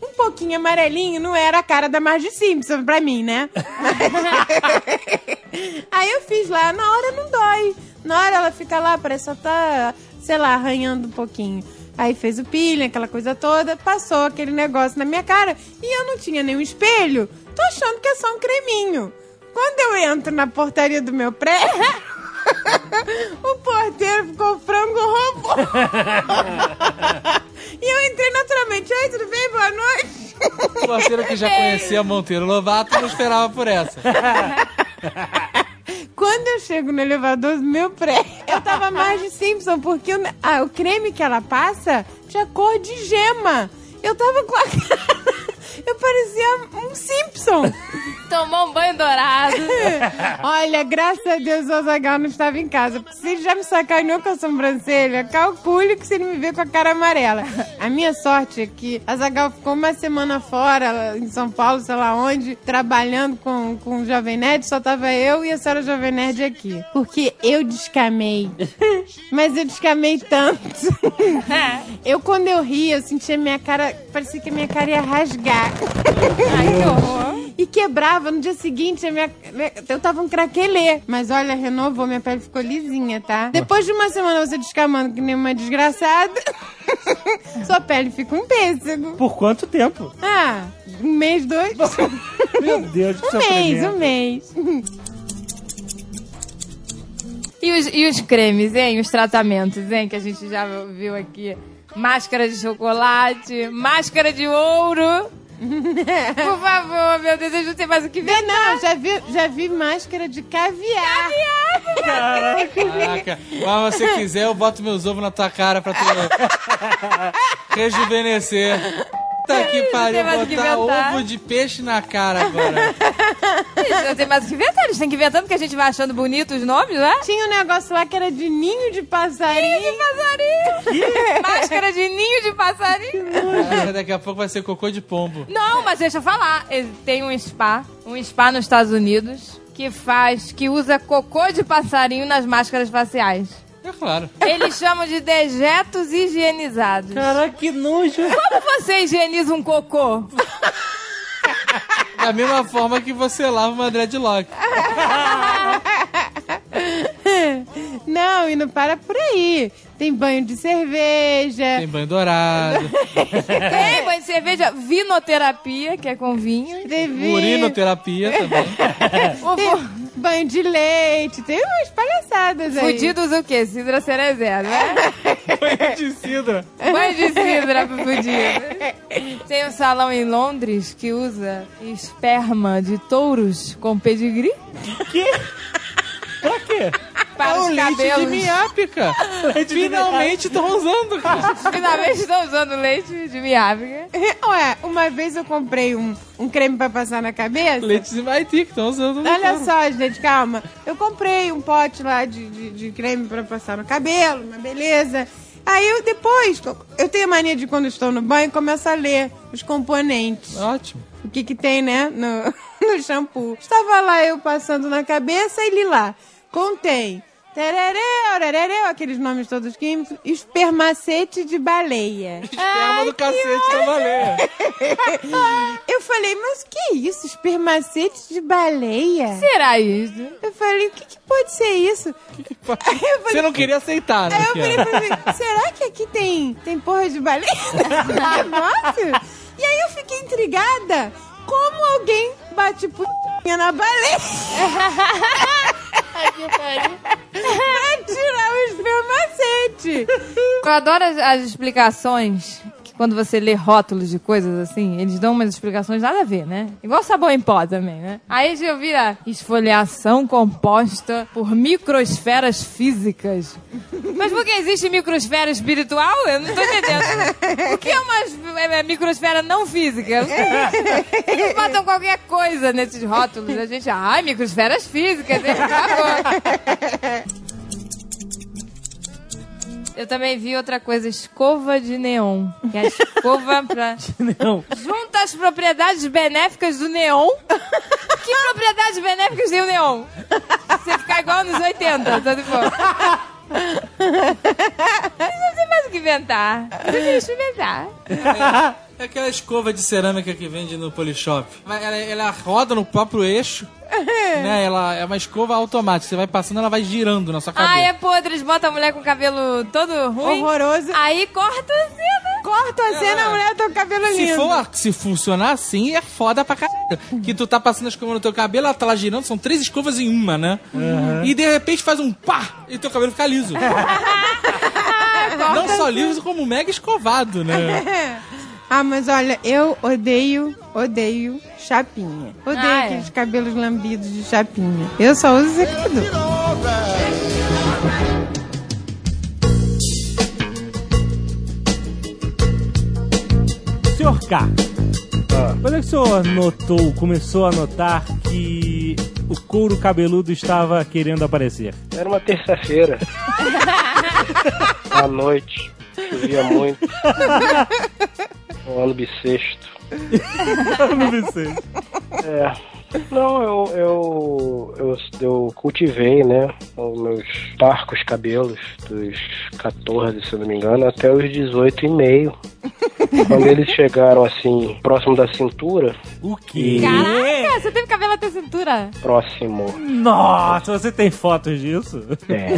Um pouquinho amarelinho não era a cara da Marge Simpson pra mim, né? Aí eu fiz lá, na hora não dói. Na hora ela fica lá, parece só tá, sei lá, arranhando um pouquinho. Aí fez o peeling, aquela coisa toda, passou aquele negócio na minha cara e eu não tinha nenhum espelho. Tô achando que é só um creminho. Quando eu entro na portaria do meu prédio, o porteiro ficou frango robô. e eu entrei naturalmente. Oi, tudo bem? Boa noite. O parceiro que já conhecia Monteiro Lovato não esperava por essa. Quando eu chego no elevador do meu prédio, eu tava mais de Simpson, porque o, ah, o creme que ela passa tinha cor de gema. Eu tava com a cara. Eu parecia um Simpson. Tomou um banho dourado. Olha, graças a Deus o Azagal não estava em casa. Porque se ele já me sacaneou com a sobrancelha, calcule que se ele me ver com a cara amarela. A minha sorte é que Azagal ficou uma semana fora, em São Paulo, sei lá onde, trabalhando com, com o Jovem Nerd, só tava eu e a senhora Jovem Nerd aqui. Porque eu descamei. Mas eu descamei tanto. Eu, quando eu ria, eu sentia minha cara, parecia que a minha cara ia rasgar. Ai, que horror. E quebrava no dia seguinte, a minha, minha- eu tava um craquelê. Mas olha, renovou, minha pele ficou lisinha, tá? Depois de uma semana você descamando que nem uma desgraçada, Sua pele fica um pêssego. Por quanto tempo? Ah, um mês, dois? Meu Deus, que Um mês, um mês. E os, e os cremes, hein? Os tratamentos, hein? Que a gente já viu aqui. Máscara de chocolate, máscara de ouro. Por favor, meu Deus, eu não sei mais o que ver. Não, já vi, já vi máscara de caviar. Caraca, mas se você quiser, eu boto meus ovos na tua cara pra tu rejuvenescer. Puta que pariu, mais o que botar inventar. ovo de peixe na cara agora. Gente, não tem mais o que inventar. Eles têm que inventando porque a gente vai achando bonito os nomes, né? Tinha um negócio lá que era de ninho de passarinho. Ninho de passarinho. Máscara de ninho de passarinho. Ah, Daqui a pouco vai ser cocô de pombo. Não, mas deixa eu falar. Ele Tem um spa, um spa nos Estados Unidos, que faz, que usa cocô de passarinho nas máscaras faciais. É claro. Eles chamam de dejetos higienizados. Caraca, que nojo. Como você higieniza um cocô? Da mesma forma que você lava uma dreadlock. Não, e não para por aí. Tem banho de cerveja. Tem banho dourado, Tem banho de cerveja, vinoterapia, que é com vinho. Teve urinoterapia também. Tem banho de leite. Tem umas palhaçadas aí. Fudidos o quê? Cidra cerezé, né? Banho de cidra. Banho de cidra pro fudido. Tem um salão em Londres que usa esperma de touros com pedigree Pra quê? para É os o leite de miápica. Finalmente estão usando, cara. Finalmente estão usando leite de miápica. Ué, uma vez eu comprei um, um creme pra passar na cabeça. Leite de Maiti que estão usando. Olha só, gente, calma. Eu comprei um pote lá de, de, de creme pra passar no cabelo, uma beleza. Aí eu depois, eu tenho a mania de quando estou no banho, começo a ler os componentes. Ótimo. O que que tem, né, no, no shampoo. Estava lá eu passando na cabeça e li lá. Contém tererê, orerê, aqueles nomes todos químicos, espermacete de baleia. Esperma do cacete da baleia. Eu falei, mas o que é isso? Espermacete de baleia? Será isso? Eu falei, o que, que pode ser isso? Aí eu falei, Você não queria aceitar, né? Aí eu que falei era? pra mim, será que aqui tem, tem porra de baleia nesse negócio? E aí eu fiquei intrigada. Como alguém bate putinha na baleia? Pra tirar o espermacete? Eu adoro as, as explicações que quando você lê rótulos de coisas assim, eles dão umas explicações nada a ver, né? Igual sabão em pó também, né? Aí eu vi a esfoliação composta por microsferas físicas. Mas por que existe microsfera espiritual? Eu não tô entendendo. O que é uma é, é, microsfera não física? Eles botam qualquer coisa nesses rótulos. A gente, ai, microsferas físicas, hein? Acabou. Eu também vi outra coisa, escova de neon. Que é a escova pra... Não. Junta as propriedades benéficas do neon. Que propriedades benéficas tem o neon? Você ficar igual nos 80, tá de boa. Não tem mais o que inventar. Eu experimentar. É aquela escova de cerâmica que vende no Polishop. Ela, ela roda no próprio eixo. né? Ela é uma escova automática. Você vai passando, ela vai girando na sua cabeça. Ah, é podre. Eles botam a mulher com o cabelo todo ruim. Horroroso. Aí corta a cena. Corta a cena, a mulher tá com o cabelo Se, lindo. for, se funcionar assim, é foda pra caralho. Que tu tá passando a escova no teu cabelo, ela tá lá girando, são três escovas em uma, né? E de repente faz um pá e teu cabelo fica liso. Não só liso, como mega escovado, né? Ah, mas olha, eu odeio, odeio chapinha. Odeio Ah, é. aqueles cabelos lambidos de chapinha. Eu só uso secador. Senhor K, quando é que o senhor notou, começou a notar que o couro cabeludo estava querendo aparecer? Era uma terça-feira. à noite. Chovia muito. Um ano bissexto. Vi sei. É. Não, eu, eu, eu, eu cultivei, né, os meus parcos cabelos dos 14, se eu não me engano, até os 18 e meio. Quando eles chegaram assim, próximo da cintura, O quê? Caraca, você teve cabelo até a cintura. próximo. Nossa, você tem fotos disso? É.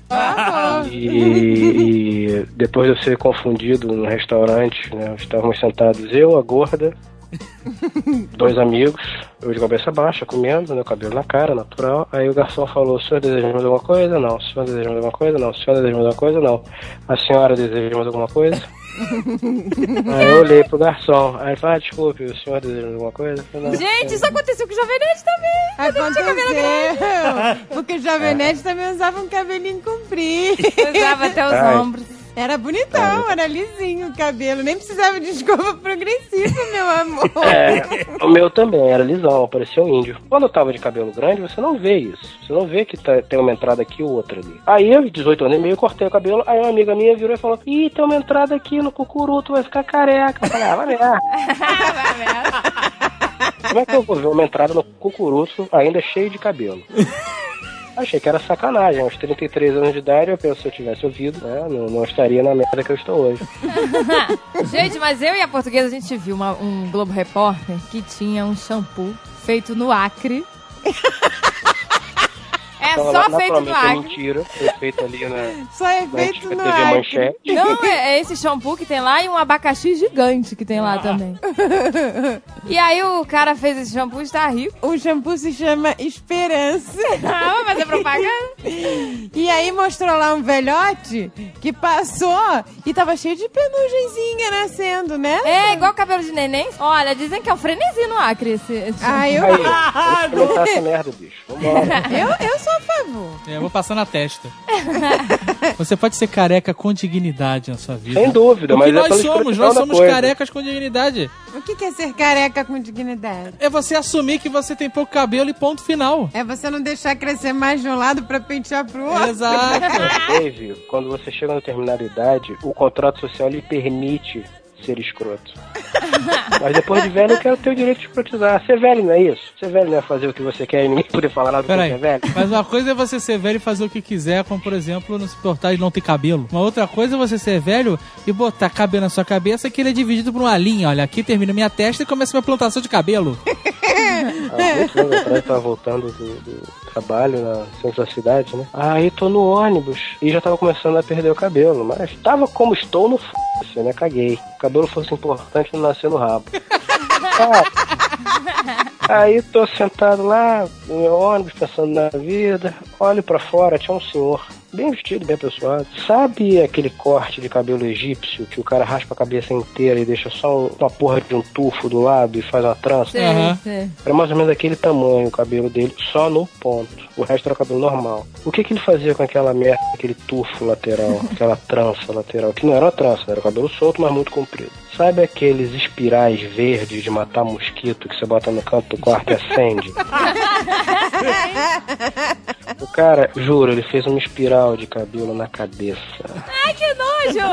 E, e depois de eu ser confundido no restaurante, né, estávamos sentados eu, a gorda, dois amigos, eu de cabeça baixa, comendo, né, cabelo na cara, natural. Aí o garçom falou: o senhor deseja mais alguma coisa? Não. O senhor deseja mais alguma coisa? Não. O senhor deseja mais alguma coisa? Não. A senhora deseja mais alguma coisa? Aí eu olhei pro garçom. Aí ele falou: ah, desculpe, o senhor deseja mais alguma coisa? Falei. Gente, isso aconteceu com o Jovem Nerd também. Aconteceu. Porque o Jovem Nerd também usava um cabelinho comprido. Usava até os ombros. Era bonitão, era lisinho o cabelo. Nem precisava de escova progressiva, meu amor. É, o meu também era lisão, parecia um índio. Quando eu tava de cabelo grande, você não vê isso. Você não vê que tá- tem uma entrada aqui ou outra ali. Aí eu, 18 anos e meio, cortei o cabelo. Aí uma amiga minha virou e falou: Ih, tem uma entrada aqui no cucuru, tu vai ficar careca. Eu falei: Ah, vai merda. Como é que eu vou ver uma entrada no cucuruto ainda cheio de cabelo? Achei que era sacanagem. Aos 33 anos de idade, eu penso se eu tivesse ouvido, né? Não, não estaria na merda que eu estou hoje. Gente, mas eu e a portuguesa, a gente viu uma- um Globo Repórter que tinha um shampoo feito no Acre. É Então, só feito no é Acre. mentira. Foi feito ali na, Só é na no TV ar. Manchete. Não, é, é esse shampoo que tem lá e um abacaxi gigante que tem lá também. E aí o cara fez esse shampoo e está rico. O shampoo se chama Esperança. Ah, vamos fazer propaganda? E aí mostrou lá um velhote que passou e tava cheio de penugenzinha nascendo, né? É, igual cabelo de neném. Olha, dizem que é um frenesi no Acre esse, esse shampoo. Ah, eu, Aí, vamos experimentar essa merda, bicho. Vambora. eu, eu sou a favor. É, eu vou passar na testa. Você pode ser careca com dignidade na sua vida. Sem dúvida, Porque mas é nós pela somos, nós somos coisa. carecas com dignidade. O que que é ser careca com dignidade? É você assumir que você tem pouco cabelo e ponto final. É você não deixar crescer mais de um lado pra pentear pro outro. Exato. Dave, quando você chega na determinada idade, o contrato social lhe permite ser escroto. Mas depois de velho, eu quero ter o direito de escrotizar. Ser velho não é isso? Ser velho não é fazer o que você quer e ninguém poder falar nada do que Peraí, você é velho? mas uma coisa é você ser velho e fazer o que quiser, como por exemplo, não se importar de não ter cabelo. Uma outra coisa é você ser velho e botar cabelo na sua cabeça que ele é dividido por uma linha. Olha, aqui termina minha testa e começa minha plantação de cabelo. Há muitos anos atrás, eu tava voltando do, do trabalho na centro da cidade, né? Aí tô no ônibus e já tava começando a perder o cabelo, mas tava como estou no f***, né? Caguei. O cabelo fosse importante, não nascer no rabo. Cara, Aí tô sentado lá no meu ônibus, pensando na vida. Olho pra fora, tinha um senhor, bem vestido, bem apessoado. Sabe aquele corte de cabelo egípcio que o cara raspa a cabeça inteira e deixa só um- uma porra de um tufo do lado e faz uma trança? Sei, Aham. sei. Era mais ou menos daquele tamanho o cabelo dele, só no ponto. O resto era cabelo normal. O que que ele fazia com aquela merda, aquele tufo lateral, aquela trança lateral? Que não era uma trança, era cabelo solto, mas muito comprido. Sabe aqueles espirais verdes de matar mosquito que você bota no canto do quarto e acende? o cara, juro, ele fez uma espiral de cabelo na cabeça. Ai, que nojo!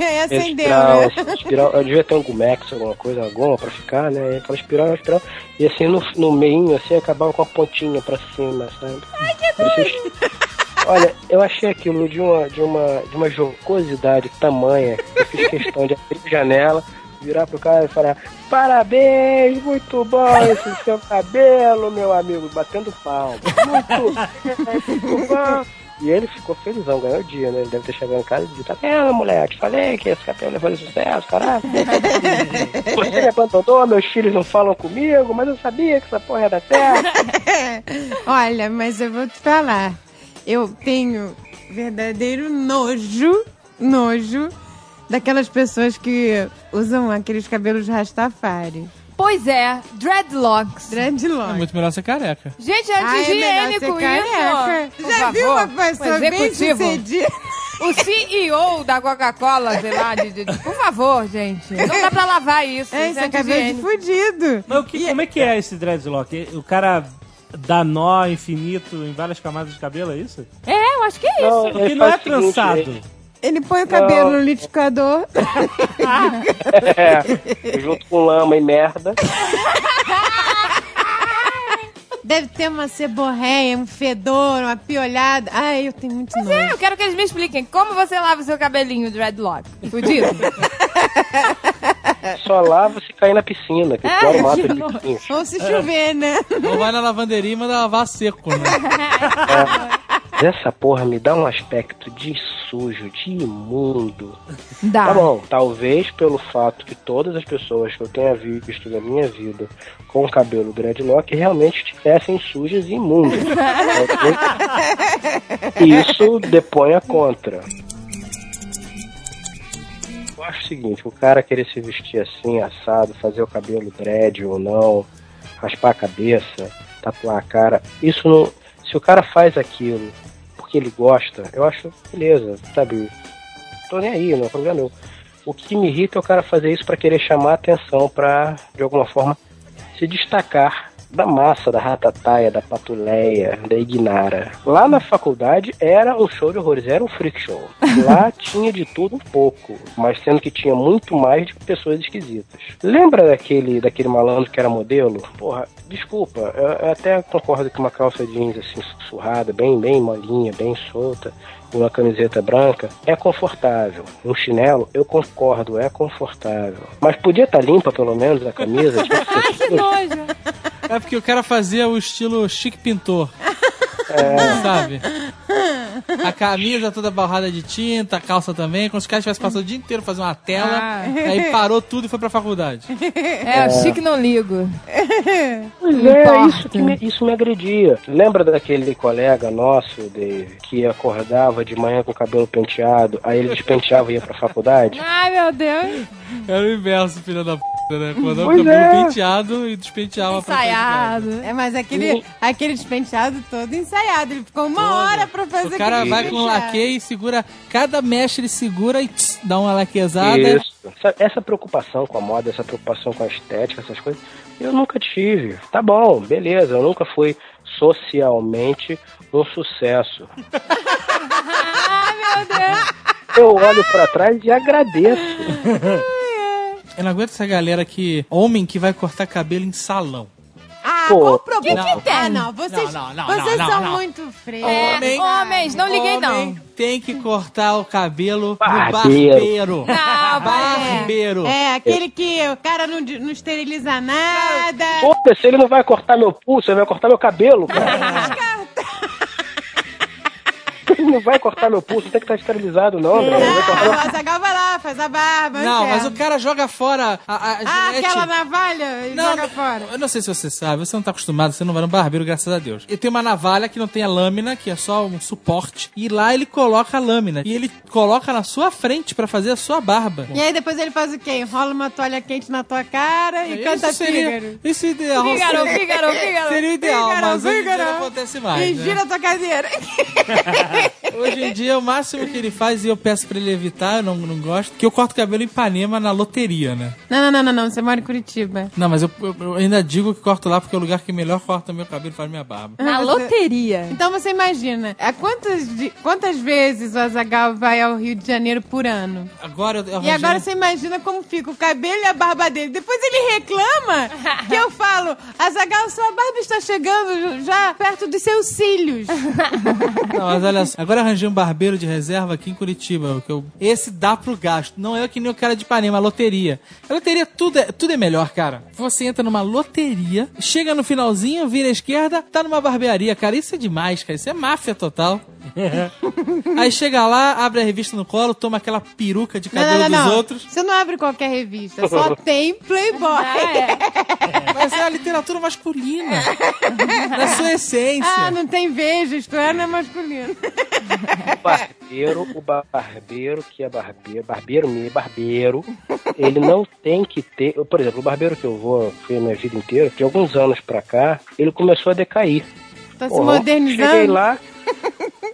Aí acendeu, espiral, né? espiral, eu devia ter um Gumex, alguma coisa, uma goma pra ficar, né? E aquela espiral, espiral. E assim, no, no meio, assim, acabava com a pontinha pra cima, sabe? Ai, que Olha, eu achei aquilo de uma, de uma, de uma jocosidade tamanha. que Eu fiz questão de abrir a janela, virar pro cara e falar: Parabéns, muito bom esse seu cabelo, meu amigo, batendo palma. Muito muito bom. E ele ficou felizão, ganhou o dia, né? Ele deve ter chegado em casa e dito, tá vendo, mulher? Eu te falei que esse cabelo ia fazer sucesso, caralho. Você me abandonou, meus filhos não falam comigo, mas eu sabia que essa porra dar certo. Olha, mas eu vou te falar. Eu tenho verdadeiro nojo, nojo daquelas pessoas que usam aqueles cabelos rastafari. Pois é, dreadlocks. É Dreadlock. muito melhor ser careca. Gente, é Ah, é anti-higiênico careca. isso. Por Já favor. viu uma Um pessoa bem sucedida? O CEO da Coca-Cola, sei lá, de, de- de- por favor, gente. Não dá pra lavar isso. É, isso é cabelo fudido. Mas o que, como é que é esse dreadlock? O cara dá nó infinito em várias camadas de cabelo, é isso? É, eu acho que é isso. Não, Porque ele não é faz o seguinte, trançado. Ele- põe o cabelo Não. no liquidificador. É, junto com lama e merda. Deve ter uma ceborréia, um fedor, uma piolhada. Ai, eu tenho muito É, nojo. eu quero que eles me expliquem como você lava o seu cabelinho dreadlock. Fudido? Só lava se cair na piscina, que claro mata que de pintinho. Ou se chover, né? Ou vai na lavanderia e manda lavar seco, né? Essa porra me dá um aspecto de sujo, de imundo. Dá. Tá bom, talvez pelo fato que todas as pessoas que eu tenha visto na minha vida com o cabelo dreadlock realmente estivessem sujas e imundas. Isso depõe a contra. Eu acho o seguinte, o cara querer se vestir assim, assado, fazer o cabelo dread ou não, raspar a cabeça, tatuar a cara, isso não. Se o cara faz aquilo porque ele gosta, eu acho beleza, sabe? Tô nem aí, não é problema meu. O que me irrita é o cara fazer isso pra querer chamar atenção, pra de alguma forma se destacar da massa, da ratataia, da patuleia, da ignara. Lá na faculdade era um show de horrores, era um freak show. Lá tinha de tudo um pouco, mas sendo que tinha muito mais de pessoas esquisitas. Lembra daquele, daquele malandro que era modelo? Porra, desculpa, eu, eu até concordo que uma calça jeans assim, surrada, bem, bem molinha, bem solta, uma camiseta branca é confortável. Um chinelo, eu concordo, é confortável. Mas podia estar limpa pelo menos a camisa. que ser Ai, que nojo. É porque o cara fazia o estilo chique pintor. É. Sabe? A camisa toda barrada de tinta, a calça também, como se os caras tivessem passado o dia inteiro fazendo uma tela, Ah. aí parou tudo e foi pra faculdade. É, o chique não ligo. Pois é, importa. isso, que me, isso me agredia. Lembra daquele colega nosso, Dave, que acordava de manhã com o cabelo penteado, aí ele despenteava e ia pra faculdade? Ai, meu Deus. Era o inverso, filho da p, né? Quando o Pois cabelo é. penteado e despenteava pra Ensaiado. É, mas aquele, aquele despenteado todo ensaiado. Ele ficou uma Todo. hora pra fazer O cara vai com um laque e segura, cada mecha ele segura e tss, dá uma laquezada. Isso. Essa, essa preocupação com a moda, essa preocupação com a estética, essas coisas, eu nunca tive. Tá bom, beleza, eu nunca fui socialmente um sucesso. Ai, meu Deus. Eu olho pra trás e agradeço. Eu não aguento essa galera que. Homem que vai cortar cabelo em salão. Ah, Pô, qual o problema? não. Ah, não, vocês, Não, não, não, vocês não, são não. muito freios. Homem. Homens, não liguei Homem não. tem que cortar o cabelo Barbeiro. no barbeiro. Não, barbeiro. É, aquele que o cara não, não esteriliza nada. Foda-se, ele não vai cortar meu pulso, ele vai cortar meu cabelo, cara. Não vai cortar meu pulso, não tem que estar esterilizado, não, André. Vai cortar Azaghal vai lá, faz a barba. Não, mas o cara joga fora a, a Ah, gilete. aquela navalha e Não, joga não, fora. Eu não sei se você sabe, você não tá acostumado, você não vai no barbeiro, graças a Deus. Ele tem uma navalha que não tem a lâmina, que é só um suporte, e lá ele coloca a lâmina. E ele coloca na sua frente pra fazer a sua barba. E aí depois ele faz o quê? Enrola uma toalha quente na tua cara e canta Isso seria, Fígaro. isso é ideal. Fígaro, seria, Fígaro, Fígaro. seria ideal, Fígaro, mas Fígaro. não acontece mais. E né? gira a tua cadeira. Hoje em dia, o máximo que ele faz, e eu peço pra ele evitar, eu não, não gosto, que eu corto cabelo em Ipanema na loteria, né? Não, não, não, não, não. Você mora em Curitiba. Não, mas eu, eu- eu ainda digo que corto lá porque é o lugar que melhor corta meu cabelo e faz minha barba. Na loteria. Então você imagina, a quantas, di- quantas vezes o Azagal vai ao Rio de Janeiro por ano? Agora eu E arranjei agora um- você imagina como fica o cabelo e a barba dele. Depois ele reclama que eu falo, Azagal, sua barba está chegando já perto dos seus cílios. Não, mas olha só, agora eu arranjei um barbeiro de reserva aqui em Curitiba. Que eu, esse dá pro gasto. Não é que nem o cara de Ipanema, a loteria. A loteria, tudo é, tudo é melhor, cara. Você entra numa loteria, chega no finalzinho, vira à esquerda, tá numa barbearia, cara. Isso é demais, cara. Isso é máfia total. Aí chega lá, abre a revista no colo, toma aquela peruca de cabelo não, não, dos não. outros. Você não abre qualquer revista, só tem Playboy. Ah, é. Mas é a literatura masculina. na sua essência. Ah, não tem veja, isto é, não é masculino. O barbeiro, o barbeiro que é barbeiro, barbeiro me barbeiro, ele não tem que ter. eu, Por exemplo, o barbeiro que eu vou, fui a minha vida inteira, de alguns anos pra cá, ele começou a decair. Tá se Porra, modernizando. Cheguei lá,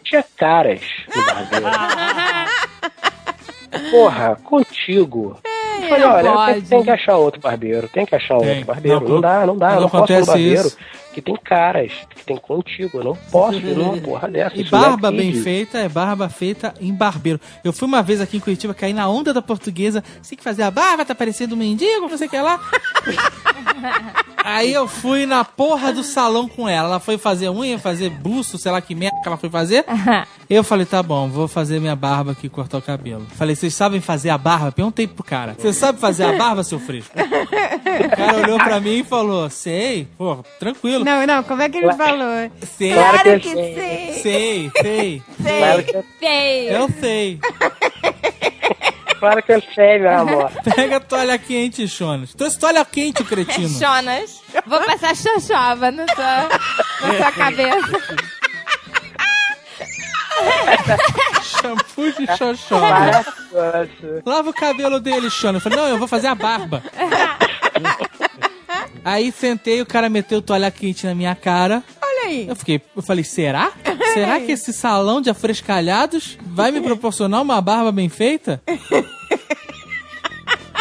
tinha caras no barbeiro. Porra, contigo. Eu falei, olha, tem, pode. tem que achar outro barbeiro, tem que achar Tem. outro barbeiro. Não, Não, dá, não dá, não posso acontece barbeiro isso- que tem caras, que tem contigo. Eu não posso ir numa porra dessa. E isso não é barba bem feita é barba feita em barbeiro. Eu fui uma vez aqui em Curitiba, caí na onda da portuguesa, tem que fazer a barba, tá parecendo um mendigo, não sei o que lá. Aí eu fui na porra do salão com ela. Ela foi fazer unha, fazer buço, sei lá que merda que ela foi fazer. Eu falei, tá bom, vou fazer minha barba aqui, cortar o cabelo. Falei, vocês sabem fazer a barba? Perguntei pro cara. Você sabe fazer a barba, seu fresco? O cara olhou pra mim e falou, sei. Pô, tranquilo. Não, não, como é que ele falou? Sei, Claro Claro que que sei. sei. sei, sei. Claro que, Feio. Eu sei. claro que eu sei, meu amor. Pega a toalha quente, Jonas. Trouxe toalha quente, cretino. Jonas, vou passar xoxova na sua, na sua cabeça. Shampoo de xoxó. Maravilhoso. Lava o cabelo dele, Jonas. Eu falei, não, eu vou fazer a barba. Aí sentei, o cara meteu toalha quente na minha cara. Olha aí. Eu fiquei, eu falei, será? Será que esse salão de afrescalhados vai me proporcionar uma barba bem feita?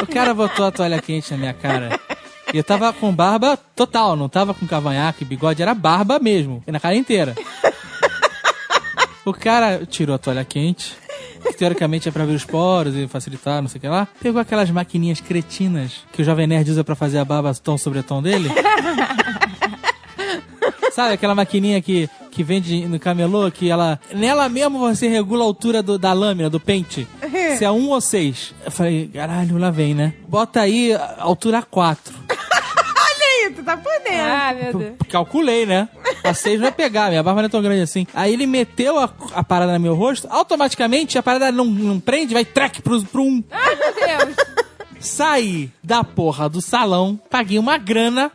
O cara botou a toalha quente na minha cara. E eu tava com barba total, não tava com cavanhaque, bigode, era barba mesmo, e na cara inteira. O cara tirou a toalha quente, que teoricamente é pra abrir os poros e facilitar, não sei o que lá. Pegou aquelas maquininhas cretinas que o Jovem Nerd usa pra fazer a barba tom sobre tom dele. Sabe aquela maquininha que, que vende no camelô, que ela... Nela mesmo você regula a altura do- da lâmina, do pente. Se é um ou seis. Eu falei, caralho, lá vem, né? Bota aí a altura 4. Tá por dentro. Ah, meu Deus. Calculei, né? A 6 vai pegar, minha barba não é tão grande assim. Aí ele meteu a, a parada no meu rosto, automaticamente a parada não, não prende, vai track pro, pro um. Ai, meu Deus. Saí da porra do salão, paguei uma grana,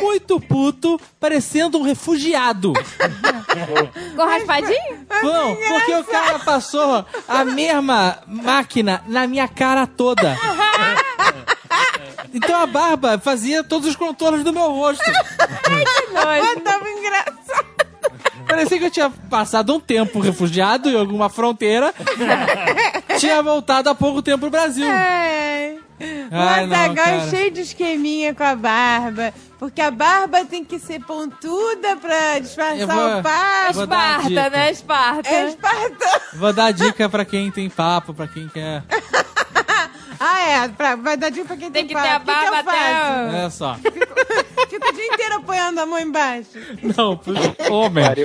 muito puto, parecendo um refugiado. Com raspadinho? Bom, porque o cara passou a mesma máquina na minha cara toda. Então a barba fazia todos os contornos do meu rosto. Ah, tava engraçado. Parecia que eu tinha passado um tempo refugiado em alguma fronteira. tinha voltado há pouco tempo pro Brasil. É. O Ai, não, Azaghal é cheio de esqueminha com a barba. Porque a barba tem que ser pontuda pra disfarçar vou- o papo. Esparta, né? Esparta. É espartano. Vou dar dica pra quem tem papo, pra quem quer. Ah, é. Pra, vai dar dica pra quem tem, Tem que ter a que que barba até... o- Olha só. Fico o dia inteiro apoiando a mão embaixo. Não, pros homens.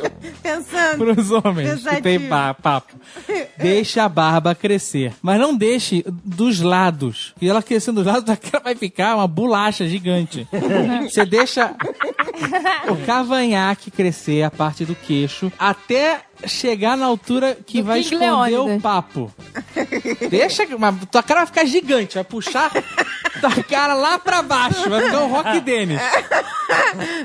Pensando. Pros homens que Pensativo. tem pa- papo. Deixa a barba crescer. Mas não deixe dos lados. E ela crescendo dos lados, ela vai ficar uma bolacha gigante. Você deixa o cavanhaque crescer, a parte do queixo, até chegar na altura que Do vai King esconder Leônidas. o papo. Deixa, mas tua cara vai ficar gigante, vai puxar tua cara lá pra baixo, vai ficar o Rock Dennis.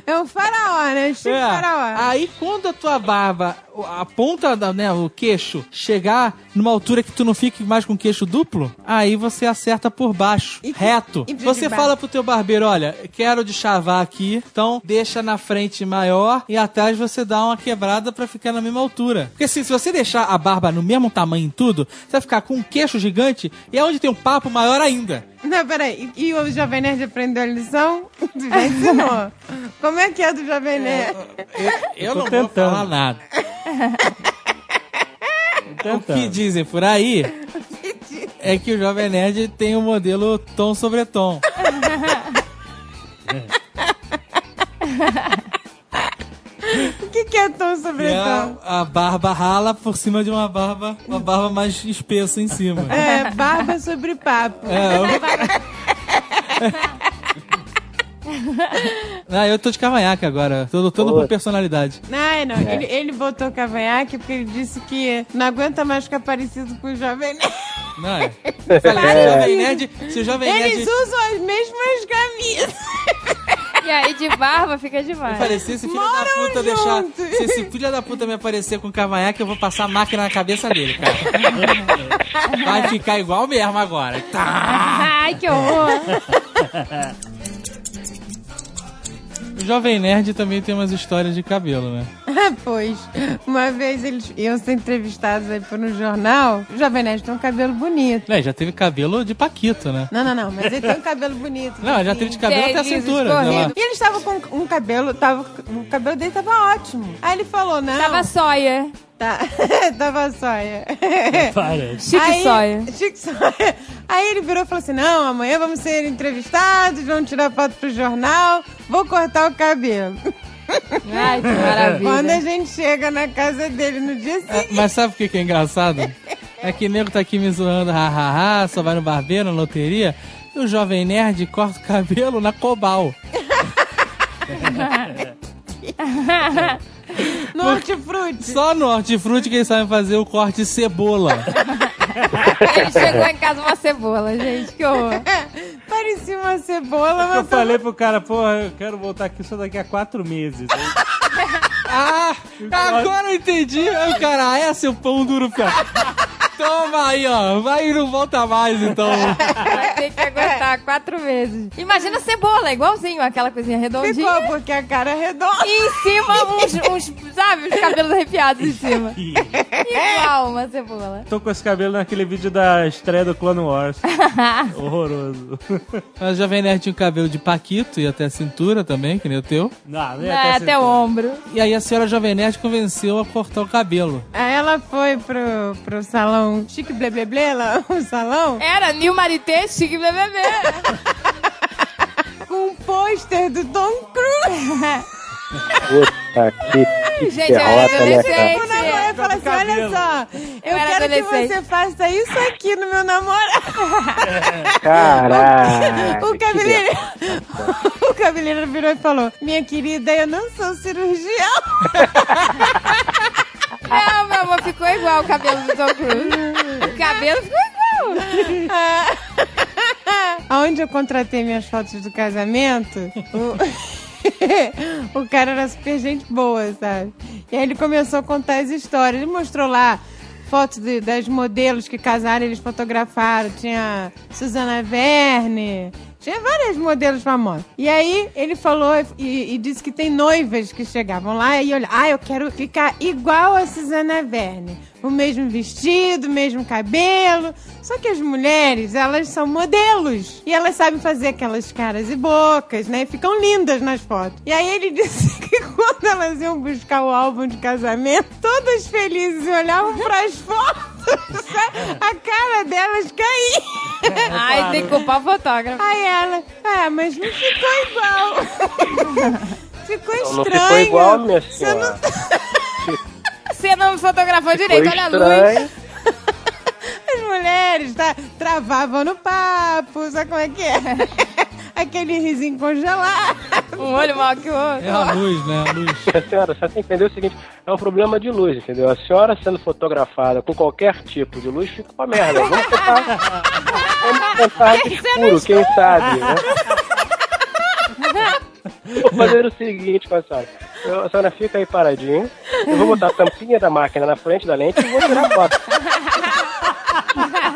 É um faraó, né? Chico É. faraó. Aí quando a tua barba, a ponta, da, né, o queixo, chegar numa altura que tu não fique mais com o queixo duplo, aí você acerta por baixo, E- reto. e você fala pro teu barbeiro, olha, quero de chavar aqui, então deixa na frente maior e atrás você dá uma quebrada pra ficar na mesma altura. Porque assim, se você deixar a barba no mesmo tamanho em tudo, você vai ficar com um queixo gigante e é onde tem um papo maior ainda. Não, peraí. E, o Jovem Nerd aprendeu a lição? Já ensinou. Como é que é do Jovem Nerd? Eu Tô não vou tentando. falar nada. O que dizem por aí é que o Jovem Nerd tem o modelo tom sobre tom. Que, é tom Que sobre é a, a barba rala por cima de uma barba, uma barba mais espessa em cima. É, barba sobre papo. É, eu... Ah, eu tô de cavanhaque agora. Tô lutando por personalidade. Ai, não. Ele, ele botou cavanhaque porque ele disse que não aguenta mais ficar parecido com o Jovem Nerd. Não é? Falei, se o Jovem Nerd, se o Jovem Eles Nerd usam as mesmas camisas. E aí de barba fica demais. aparecer, se filho da Moram puta deixar. juntos. Se esse filho da puta me aparecer com cavanhaque, eu vou passar a máquina na cabeça dele, cara. Vai ficar igual mesmo agora. Tá. Ai, que horror. O Jovem Nerd também tem umas histórias de cabelo, né? pois, uma vez eles iam ser entrevistados aí por um jornal. O Jovem Nerd tem um cabelo bonito. É, já teve cabelo de Paquito, né? Não, não, não, mas ele tem um cabelo bonito. Não, já assim. teve de cabelo até a cintura. lá. E ele estava com um cabelo, tava, o cabelo dele tava ótimo. Aí ele falou, não. Tava sóia. Tá, tava sóia. Para. Chique Aí- sóia. Chique sóia. Aí ele virou e falou assim: Não, amanhã vamos ser entrevistados, vamos tirar foto pro jornal, vou cortar o cabelo. Ai, que Quando a maravilha. gente chega na casa dele no dia É, seguinte. mas sabe o que, que é engraçado? É que o nego tá aqui me zoando, hahaha, só vai no barbeiro, na loteria. E o Jovem Nerd corta o cabelo na Cobal. No hortifruti. Só no hortifruti que eles sabem fazer o corte cebola. Ele chegou em casa uma cebola, gente, que horror. Parecia uma cebola, Eu mas falei pro cara, porra, eu quero voltar aqui só daqui a quatro meses. Ah, agora eu entendi. Aí o cara, ah, é seu pão duro, cara. Toma aí, ó. Vai e não volta mais, então. Vai ter que aguentar quatro meses. Imagina a cebola, igualzinho, aquela coisinha redondinha. ficou porque a cara é redonda. E em cima, uns, uns, sabe, os cabelos arrepiados em cima. Igual uma cebola. Tô com esse cabelo naquele vídeo da estreia do Clone Wars. Horroroso. A Jovem Nerd tinha o cabelo de Paquito e até a cintura também, que nem o teu. Não, não É, ia até o ombro. E aí a senhora Jovem Nerd convenceu a cortar o cabelo. Aí ela foi pro, pro salão chique blé, lá, o salão, Era Nil Marité, chique blá. com um pôster do Tom Cruise. Puta que, que Gente, eu era derrota, né, cara? O namorado adolescente. fala assim, olha só, eu, era quero que adolescente. você faça isso aqui no meu namorado. Caraca. O que cabeleireiro, o cabeleireiro virou e falou, minha querida, eu não sou cirurgião. Não, meu amor, ficou igual o cabelo do Tom Cruise. O cabelo ficou igual. Aonde eu contratei minhas fotos do casamento, o, o cara era super gente boa, sabe? E aí ele começou a contar as histórias. Ele mostrou lá fotos das modelos que casaram, eles fotografaram. Tinha Susana Verne, tinha várias modelos famosas. E aí ele falou e, e disse que tem noivas que chegavam lá e olha, ah, eu quero ficar igual a Susana Verne. O mesmo vestido, o mesmo cabelo. Só que as mulheres, elas são modelos. E elas sabem fazer aquelas caras e bocas, né? E ficam lindas nas fotos. E aí ele disse que quando elas iam buscar o álbum de casamento, todas felizes e olhavam pras fotos, a cara delas caía. Ai, tem que culpar o fotógrafo. Aí ela, ah, mas não ficou igual. ficou Não, não estranho. ficou igual, minha Você senhora. Você não me fotografou direito, Foi olha a luz. estranho. As mulheres tá, travavam no papo, sabe como é que é? Aquele risinho congelado. Um olho maior que o outro. É a luz, né? A luz. Minha senhora, você tem que entender o seguinte: é um problema de luz, entendeu? A senhora sendo fotografada com qualquer tipo de luz fica uma merda. Vamos tentar, vamos tentar no escuro, quem sabe, né? Vou fazer o seguinte com a senhora. Eu- A senhora fica aí paradinha. Eu vou botar a tampinha da máquina na frente da lente e vou tirar a foto.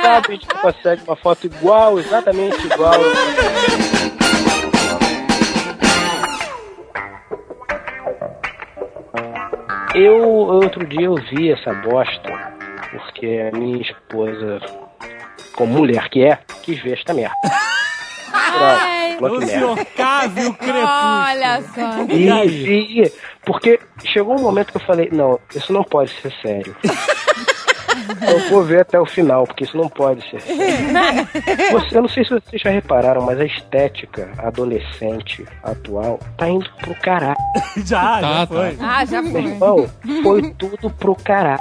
Sabe, a gente consegue uma foto igual, exatamente igual. Eu, outro dia, eu vi essa bosta, porque a minha esposa, como mulher que é, quis ver esta merda. Ai, Falou O senhor crepúsculo. olha só. E, e- porque chegou um momento que eu falei, não, isso não pode ser sério. Eu vou ver até o final, porque isso não pode ser. Você- eu não sei se vocês já repararam, mas a estética adolescente atual tá indo pro caralho. Já, Tá, já tá. foi. Ah, já Meu foi. irmão, foi tudo pro caralho.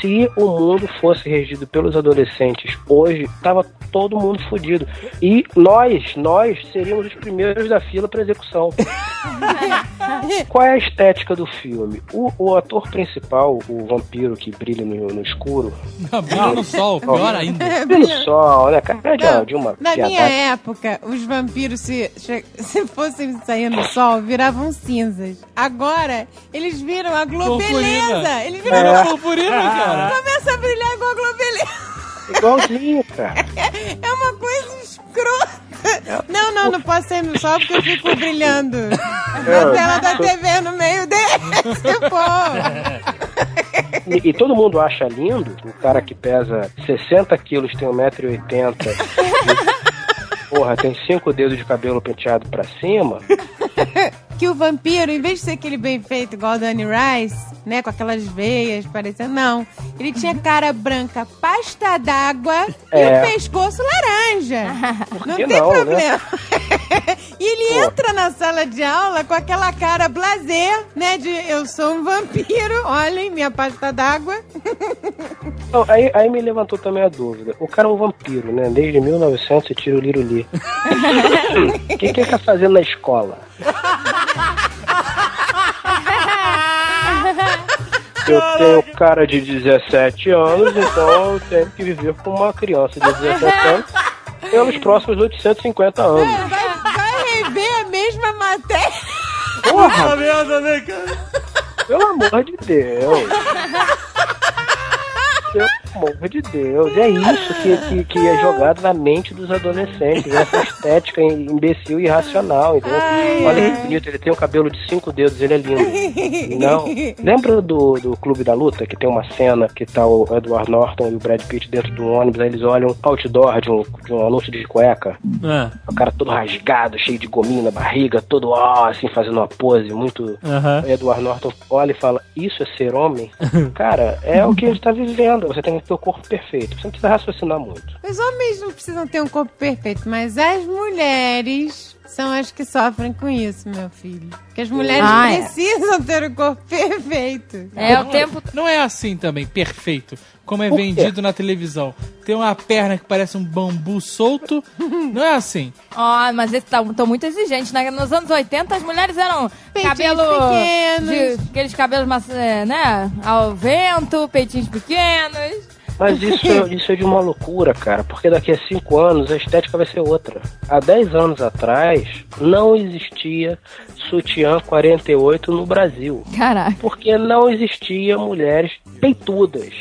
Se o mundo fosse regido pelos adolescentes hoje, tava todo mundo fudido. E nós, nós seríamos os primeiros da fila pra execução. Qual é a estética do filme? O, o ator principal, o vampiro que brilha no, no escuro, Brilha no sol, pior ainda. brilha no sol, né, cara? É de uma, de uma Na minha época, os vampiros, se, se fossem sair no sol, viravam cinzas. Agora, eles viram a globeleza. Eles viram Era purpurina, cara. começa a brilhar igual a globeleza. Igualzinho, cara. É uma coisa escrota. Não, não, não posso sair no sol porque eu fico brilhando. Na tela da TV no meio desse, pô. E, e todo mundo acha lindo, o cara que pesa 60 quilos, tem 1,80m, porra, tem cinco dedos de cabelo penteado pra cima, Que o vampiro, em vez de ser aquele bem feito igual o Danny Rice, né, com aquelas veias parecendo, não. Ele tinha cara branca, pasta d'água e É. o pescoço laranja. Não tem não, né? e ele entra na sala de aula com aquela cara blazer, né? De eu sou um vampiro, olhem minha pasta d'água. Aí, aí me levantou também a dúvida. O cara é um vampiro, né? Desde 1900 e tira o Liruli. O que, que é ele tá fazendo na escola? Eu tenho cara de 17 anos, então eu tenho que viver com uma criança de 17 anos pelos próximos 850 anos. É, mesma matéria. Porra, merda, né, cara? pelo amor de Deus. Pelo amor de Deus. É isso que, que, que é jogado na mente dos adolescentes. Essa estética imbecil e irracional, entendeu? Olha que bonito, ele tem um cabelo de cinco dedos, ele é lindo. Não. Lembra do, do Clube da Luta, que tem uma cena que tá o Edward Norton e o Brad Pitt dentro de um ônibus, aí eles olham outdoor de um, de um anúncio de cueca. Ah, O cara todo rasgado, cheio de gominho na barriga, todo ó, assim, fazendo uma pose muito. Aham. Edward Norton olha e fala: Isso é ser homem? cara, é o que a gente tá vivendo. Você tem o corpo perfeito. Você não precisa raciocinar muito. Os homens não precisam ter um corpo perfeito, mas as mulheres são as que sofrem com isso, meu filho. Porque as mulheres Ah, é. precisam ter o corpo perfeito. É o tempo. Não é assim também, perfeito, como é vendido na televisão. Tem uma perna que parece um bambu solto. Não é assim. Ó, mas eles estão muito exigentes. né? Nos anos 80, as mulheres eram Peitinhos cabelo. pequenos. de- aqueles cabelos, é, né? Ao vento, peitinhos pequenos. Mas isso, é- isso é de uma loucura, cara, porque daqui a cinco anos a estética vai ser outra. Há 10 anos atrás, não existia sutiã 48 no Brasil. Caraca. porque não existia mulheres peitudas.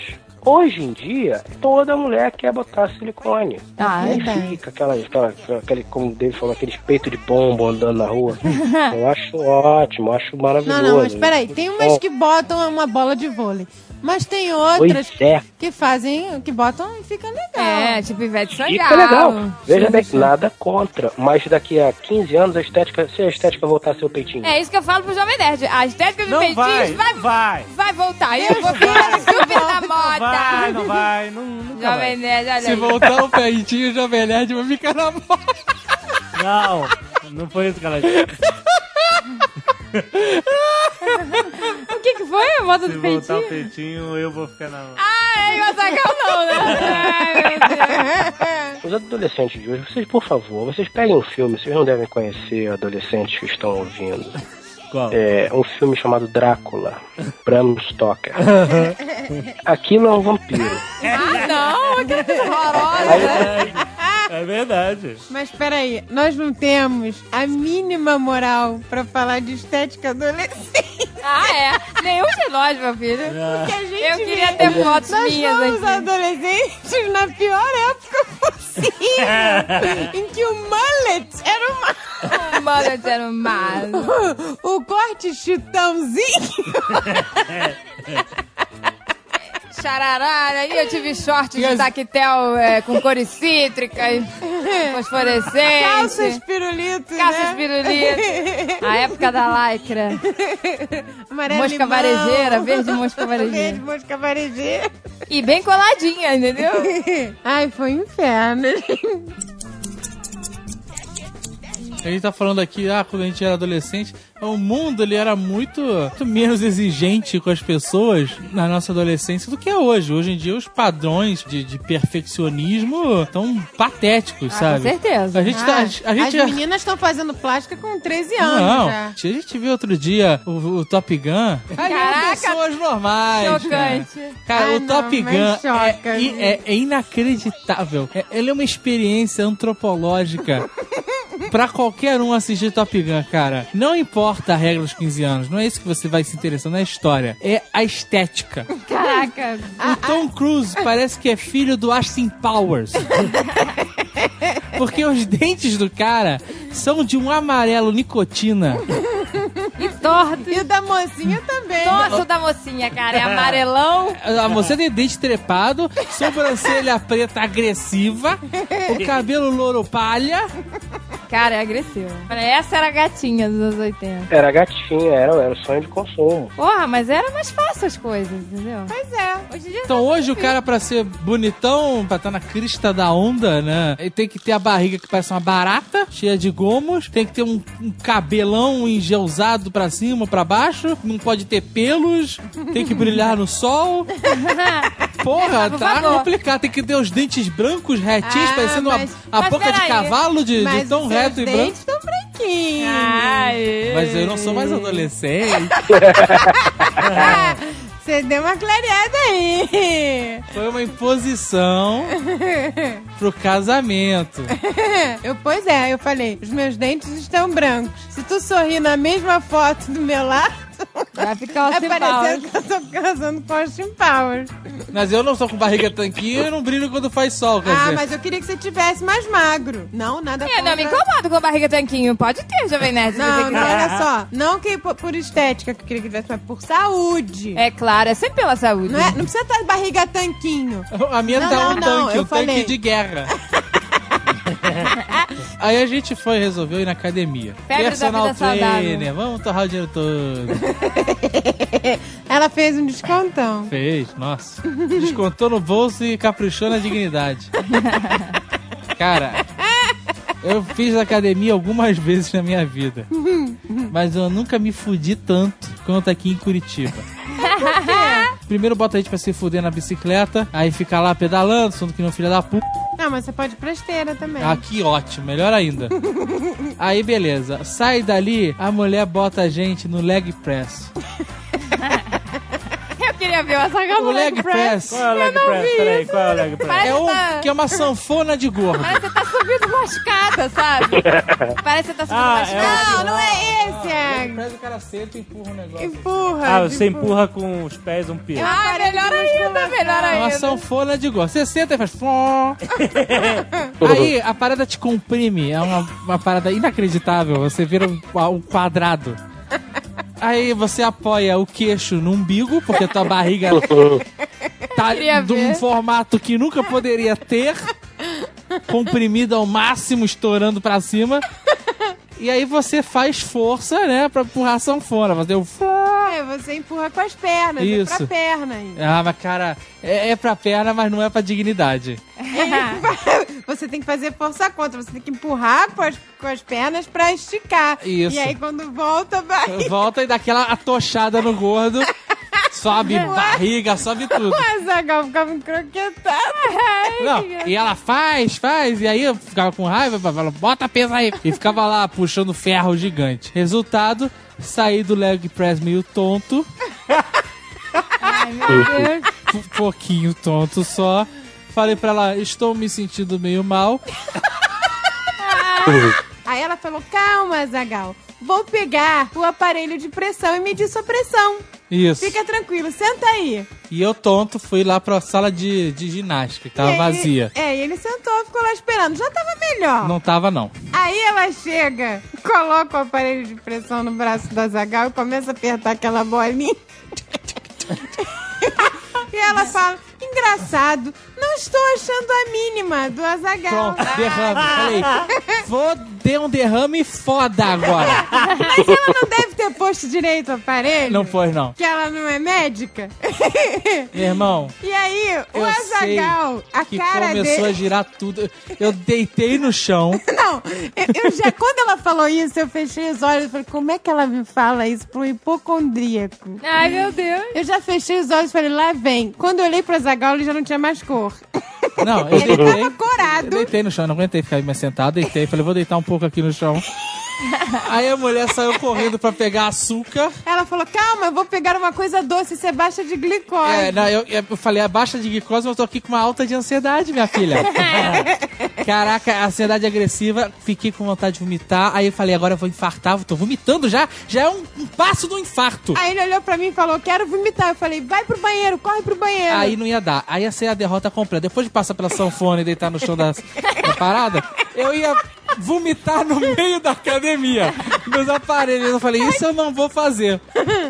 Hoje em dia, toda mulher quer botar silicone. Ah, e aí verdade. fica aquela, aquela, aquele, como o David falou, aqueles peitos de pombo andando na rua. Eu acho ótimo, acho maravilhoso. Não, não, mas peraí. Tem umas que botam uma bola de vôlei. Mas tem outras é, que fazem, que botam e fica legal. É, tipo Ivete Sangalo. fica legal. Veja bem, Sim. nada contra. Mas daqui a 15 anos, a estética, se a estética voltar a ser o peitinho. É isso que eu falo pro Jovem Nerd. A estética dos peitinhos vai, vai, vai. vai voltar. Eu vou ficar super na Não moda. vai, não vai, não, nunca Jovem vai. Nerd, olha Se aí. voltar o peitinho, o Jovem Nerd vai ficar na moda. Não, não foi isso que ela disse. O que que foi a moda Se do voltar o peitinho? peitinho, eu vou ficar na... Ai, o Azaghal não, né? Ai, meu Deus. Os adolescentes de hoje, vocês, por favor, vocês peguem um filme, vocês não devem conhecer adolescentes que estão ouvindo. Qual? É um filme chamado Drácula, Bram Stoker. Aquilo é um vampiro. Ah, não, que coisa horrorosa. É verdade. Mas peraí, nós não temos a mínima moral pra falar de estética adolescente. Ah, é. Nenhum de nós, meu filho. Que a gente Eu queria ter fotos Nós minhas fomos aqui. adolescentes na pior época possível. em que o mullet era uma... Mano, eu era um malo. o corte chitãozinho. Chararara, e eu tive shorts de as- tactel é, com cores cítricas, fosforescentes. Calças pirulitos, Calças né? pirulitos. A época da lycra. Amarelo Mosca limão. varejeira, verde mosca varejeira. Verde mosca varejeira. E bem coladinha, entendeu? Ai, foi um inferno. A gente tá falando aqui, ah, quando a gente era adolescente, o mundo ele era muito, muito menos exigente com as pessoas na nossa adolescência do que é hoje. Hoje em dia os padrões de, de perfeccionismo estão patéticos, Ah, sabe? com certeza. A gente tá. A gente As meninas estão fazendo plástica com 13 anos Não, já. a gente viu outro dia o, o Top Gun. Caraca, pessoas normais. chocante. Cara, Cara, Ai, o Top não, Gun mas choca, é, é- é inacreditável. É, ele é uma experiência antropológica pra qualquer um assistir Top Gun, cara. Não importa a regra dos 15 anos, não é isso que você vai se interessando, não é a história. É a estética. Caraca. O Tom Cruise parece que é filho do Austin Powers. Porque os dentes do cara são de um amarelo nicotina. E torto. E o da mocinha também. Nossa, da mocinha, cara. É amarelão. A moça tem dente trepado, sobrancelha preta agressiva, o cabelo louro palha. Cara, é agressivo. Essa era a gatinha dos anos 80. Era gatinha, era, era o sonho de consumo. Porra, mas era mais fácil as coisas, entendeu? Pois é. Hoje em dia Então hoje o cara, pra ser bonitão, pra estar na crista da onda, né? Ele tem que ter a barriga que parece uma barata, cheia de gomos. Tem que ter um, um cabelão engeusado pra cima, pra baixo. Não pode ter pelos. Tem que brilhar no sol. Porra, Por tá favor. complicado. Tem que ter os dentes brancos, retinhos, Ah, parecendo mas- a mas boca de cavalo de, de tão reto e branco. dentes estão branquinhos. Ai. Mas eu não sou mais adolescente. Você deu uma clareada aí. Foi uma imposição pro casamento. Eu, pois é, eu falei, os meus dentes estão brancos. Se tu sorrir na mesma foto do meu lado, Vai ficar é Austin parecendo que eu tô casando com Austin Powers. Mas eu não sou com barriga tanquinho e não brilho quando faz sol, quer Ah, dizer. mas eu queria que você tivesse mais magro. Não, nada Eu não me incomodo com a barriga tanquinho. Pode ter, Jovem Nerd, se você Não, não, quiser. olha só. Não que por, por estética que eu queria que tivesse, mas por saúde. É claro, é sempre pela saúde. Não, é, não precisa estar de barriga tanquinho. A minha Não, tá não, um não, tanque, eu um tanque falei. de guerra. Aí a gente foi, resolveu ir na academia. Febre Personal trainer, vamos torrar o dinheiro todo. Ela fez um descontão. Fez, nossa. Descontou no bolso e caprichou na dignidade. Cara, eu fiz academia algumas vezes na minha vida. Mas eu nunca me fudi tanto quanto aqui em Curitiba. Primeiro bota a gente pra se fuder na bicicleta, aí fica lá pedalando, sendo que não filha da puta. Não, mas você pode ir pra esteira também. Ah, que ótimo, melhor ainda. Aí, beleza. Sai dali, a mulher bota a gente no leg press. Eu queria ver o Azaghal O leg press Qual é o leg press? Peraí, qual é o leg press? Parece é um tá- que é uma sanfona de gordo. Parece que você tá subindo uma escada, sabe? Parece que você tá subindo Ah, uma é escada. Não, não é esse, Leg é. press o cara senta e empurra o negócio. Empurra. Ah, você empurra. empurra com os pés um piso. Ah, melhor ainda, melhor É uma ainda. sanfona de gordo. Você senta e faz... Aí a parada te comprime. É uma, uma parada inacreditável. Você vira um, um quadrado. Aí você apoia o queixo no umbigo, porque tua barriga tá de um formato que nunca poderia ter. Comprimida ao máximo, estourando pra cima. E aí você faz força, né, pra empurrar a sanfona. O... fó. É, você empurra com as pernas. É Isso. pra perna aí. Ah, mas cara, é, é pra perna, mas não é pra dignidade. Você tem que fazer força contra. Você tem que empurrar com as, com as pernas pra esticar. Isso. E aí quando volta, vai. Volta e dá aquela atochada no gordo. Sobe barriga, sobe tudo. O Azaghal ficava encroquetado. Não, e ela faz, faz, e aí eu ficava com raiva, falava, bota peso aí. E ficava lá puxando ferro gigante. Resultado, saí do leg press meio tonto, Ai, meu Deus. um pouquinho tonto só. Falei pra ela, estou me sentindo meio mal. Aí ela falou: calma, Azaghal. Vou pegar o aparelho de pressão e medir sua pressão. Isso. Fica tranquilo, senta aí. E eu tonto fui lá pra sala de, de ginástica, que tava E vazia. É, e ele sentou, ficou lá esperando. Já tava melhor. Não tava, não. Aí ela chega, coloca o aparelho de pressão no braço do Azaghal e começa a apertar aquela bolinha. e ela fala: engraçado, não estou achando a mínima do Azaghal. Pronto, derrame. Falei, vou ter um derrame foda agora. Mas ela não deve ter posto direito o aparelho? Não foi, não. Que ela não é médica? Meu irmão, e aí, o eu Azaghal, sei a que cara começou dele. a girar tudo. Eu deitei no chão. Não, eu, eu já, quando ela falou isso, eu fechei os olhos e falei, como é que ela me fala isso pro hipocondríaco? Ai, meu Deus. Eu já fechei os olhos e falei, lá vem. Quando eu olhei pro Zagal, ele já não tinha mais cor. Não, eu Ele deitei. tava corado. Eu deitei no chão, não aguentei ficar mais sentado, deitei. Falei, vou deitar um pouco aqui no chão. Aí a mulher saiu correndo pra pegar açúcar. Ela falou, calma, eu vou pegar uma coisa doce, você baixa de glicose. É, não, eu, eu falei, abaixa de glicose, mas eu tô aqui com uma alta de ansiedade, minha filha. Caraca, ansiedade agressiva, fiquei com vontade de vomitar. Aí eu falei, agora eu vou infartar, tô vomitando já. Já é um, um passo do infarto. Aí ele olhou pra mim e falou, quero vomitar. Eu falei, vai pro banheiro, corre pro banheiro. Aí não ia dar. Aí ia ser a derrota completa. Depois de passar pela sanfona e deitar no chão da, da parada, eu ia vomitar no meio da academia. Meus aparelhos. Eu falei, isso eu não vou fazer.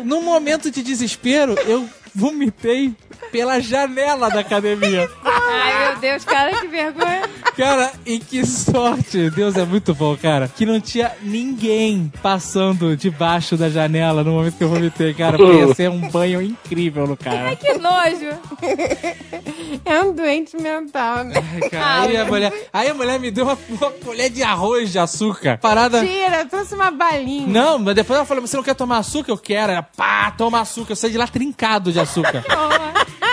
Num momento de desespero, eu vomitei pela janela da academia. Ai, meu Deus, cara, que vergonha. Cara, e que sorte! Deus é muito bom, cara. Que não tinha ninguém passando debaixo da janela no momento que eu vomitei, cara. Porque ia ser um banho incrível no cara. Que nojo. É um doente mental, né? Cara, aí, a mulher, aí a mulher me deu uma, uma colher de arroz de açúcar. Parada. Tira, trouxe uma balinha. Não, mas depois ela falou: você não quer tomar açúcar? Eu quero. Ela, pá, toma açúcar. Eu saí de lá trincado de açúcar.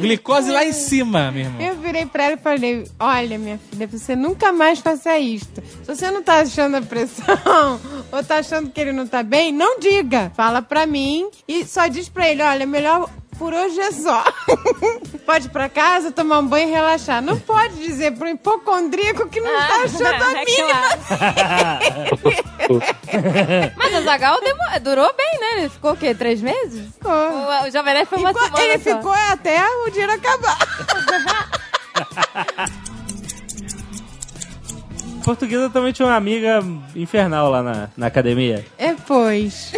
Glicose lá em cima, meu irmão. Eu virei pra ela e falei: Olha, minha filha, você nunca mais faça isto. Se você não tá achando a pressão ou tá achando que ele não tá bem, não diga. Fala pra mim e só diz pra ele: Olha, é melhor por hoje é só. pode ir pra casa, tomar um banho e relaxar. Não pode dizer pro hipocondríaco que não tá achando a é mínima. claro. Mas o Zagal durou bem, né? Ele ficou o quê? Três meses? Ficou. O, o Jovem Nerd foi uma Ficou- semana ele só. ficou até o dinheiro acabar. Portuguesa também tinha uma amiga infernal lá na, na academia. É, pois.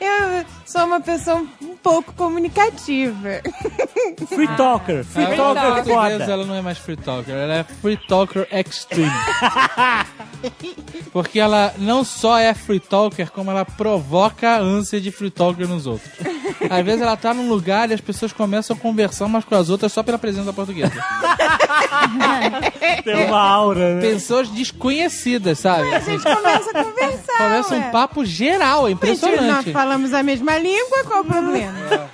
Eu sou uma pessoa um pouco comunicativa. Free talker. Free talker portuguesa, foda. ela não é mais free talker, ela é free talker extreme. Porque ela não só é free talker, como ela provoca a ânsia de free talker nos outros. Às vezes ela tá num lugar e as pessoas começam a conversar umas com as outras só pela presença da portuguesa. Tem uma aura, né? Pessoas desconhecidas, sabe? A gente começa a conversar. Começa um ué. papo geral, é Gente, Nós impressionante. falamos a mesma língua, qual o problema?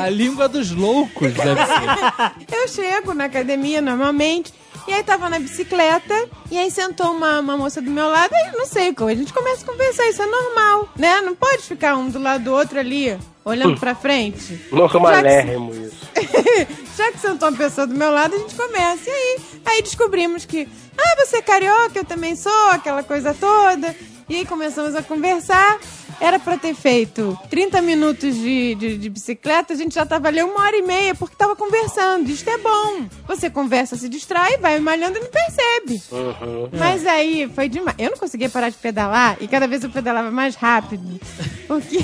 A língua dos loucos deve ser. Eu chego na academia normalmente, e aí tava na bicicleta, e aí sentou uma, uma moça do meu lado, aí não sei, a gente começa a conversar, isso é normal, né? Não pode ficar um do lado do outro ali, olhando pra frente. Normalérrimo isso. Já que sentou uma pessoa do meu lado, a gente começa. E aí, aí descobrimos que, ah, você é carioca, eu também sou, aquela coisa toda. E aí começamos a conversar. Era pra ter feito 30 minutos de, de, de bicicleta, a gente já tava ali uma hora e meia, porque tava conversando. Isso é bom. Você conversa, se distrai, vai malhando e não percebe. Uhum. Mas aí foi demais. Eu não conseguia parar de pedalar e cada vez eu pedalava mais rápido. Porque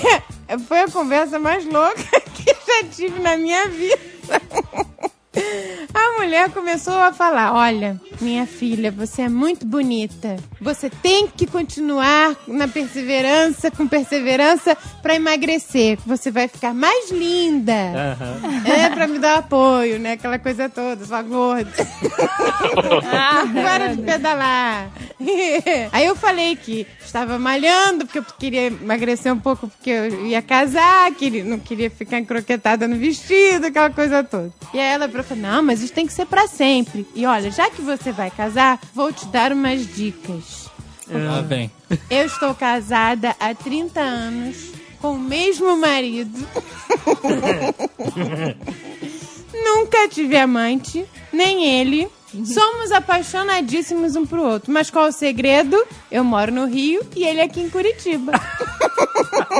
foi a conversa mais louca que eu já tive na minha vida. A mulher começou a falar: Olha, minha filha, você é muito bonita. Você tem que continuar na perseverança, com perseverança, pra emagrecer. Você vai ficar mais linda. Aham. É, pra me dar apoio, né? Aquela coisa toda, sua gorda. Para de pedalar. Aí eu falei que estava malhando, porque eu queria emagrecer um pouco, porque eu ia casar, que não queria ficar encroquetada no vestido, aquela coisa toda. E aí ela falou, não, mas isso tem que ser pra sempre. E olha, já que você vai casar, vou te dar umas dicas. Lá vem. Eu estou casada há 30 anos com o mesmo marido. Nunca tive amante, nem ele. Somos apaixonadíssimos um pro outro. Mas qual o segredo? Eu moro no Rio e ele aqui em Curitiba.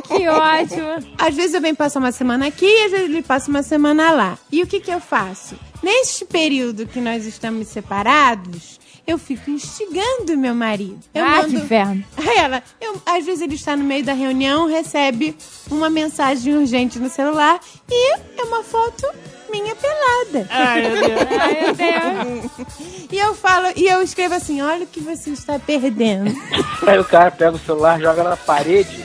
Que ótimo. Às vezes eu venho passar uma semana aqui e às vezes ele passa uma semana lá. E o que que eu faço? Neste período que nós estamos separados, eu fico instigando meu marido. Eu ah, mando- que inferno. Aí ela, eu- às vezes ele está no meio da reunião, recebe uma mensagem urgente no celular e é uma foto minha pelada. Ai, meu Deus. Ai, meu Deus. E eu falo, e eu escrevo assim: olha o que você está perdendo. Aí o cara pega o celular, joga na parede.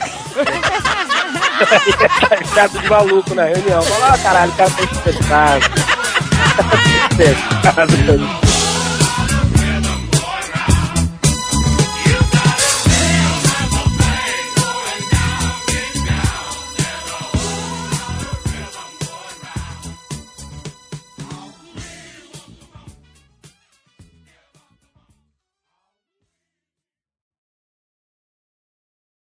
tá chato de maluco na reunião. Fala, ah, caralho, o cara tá espetado. Tá espetado.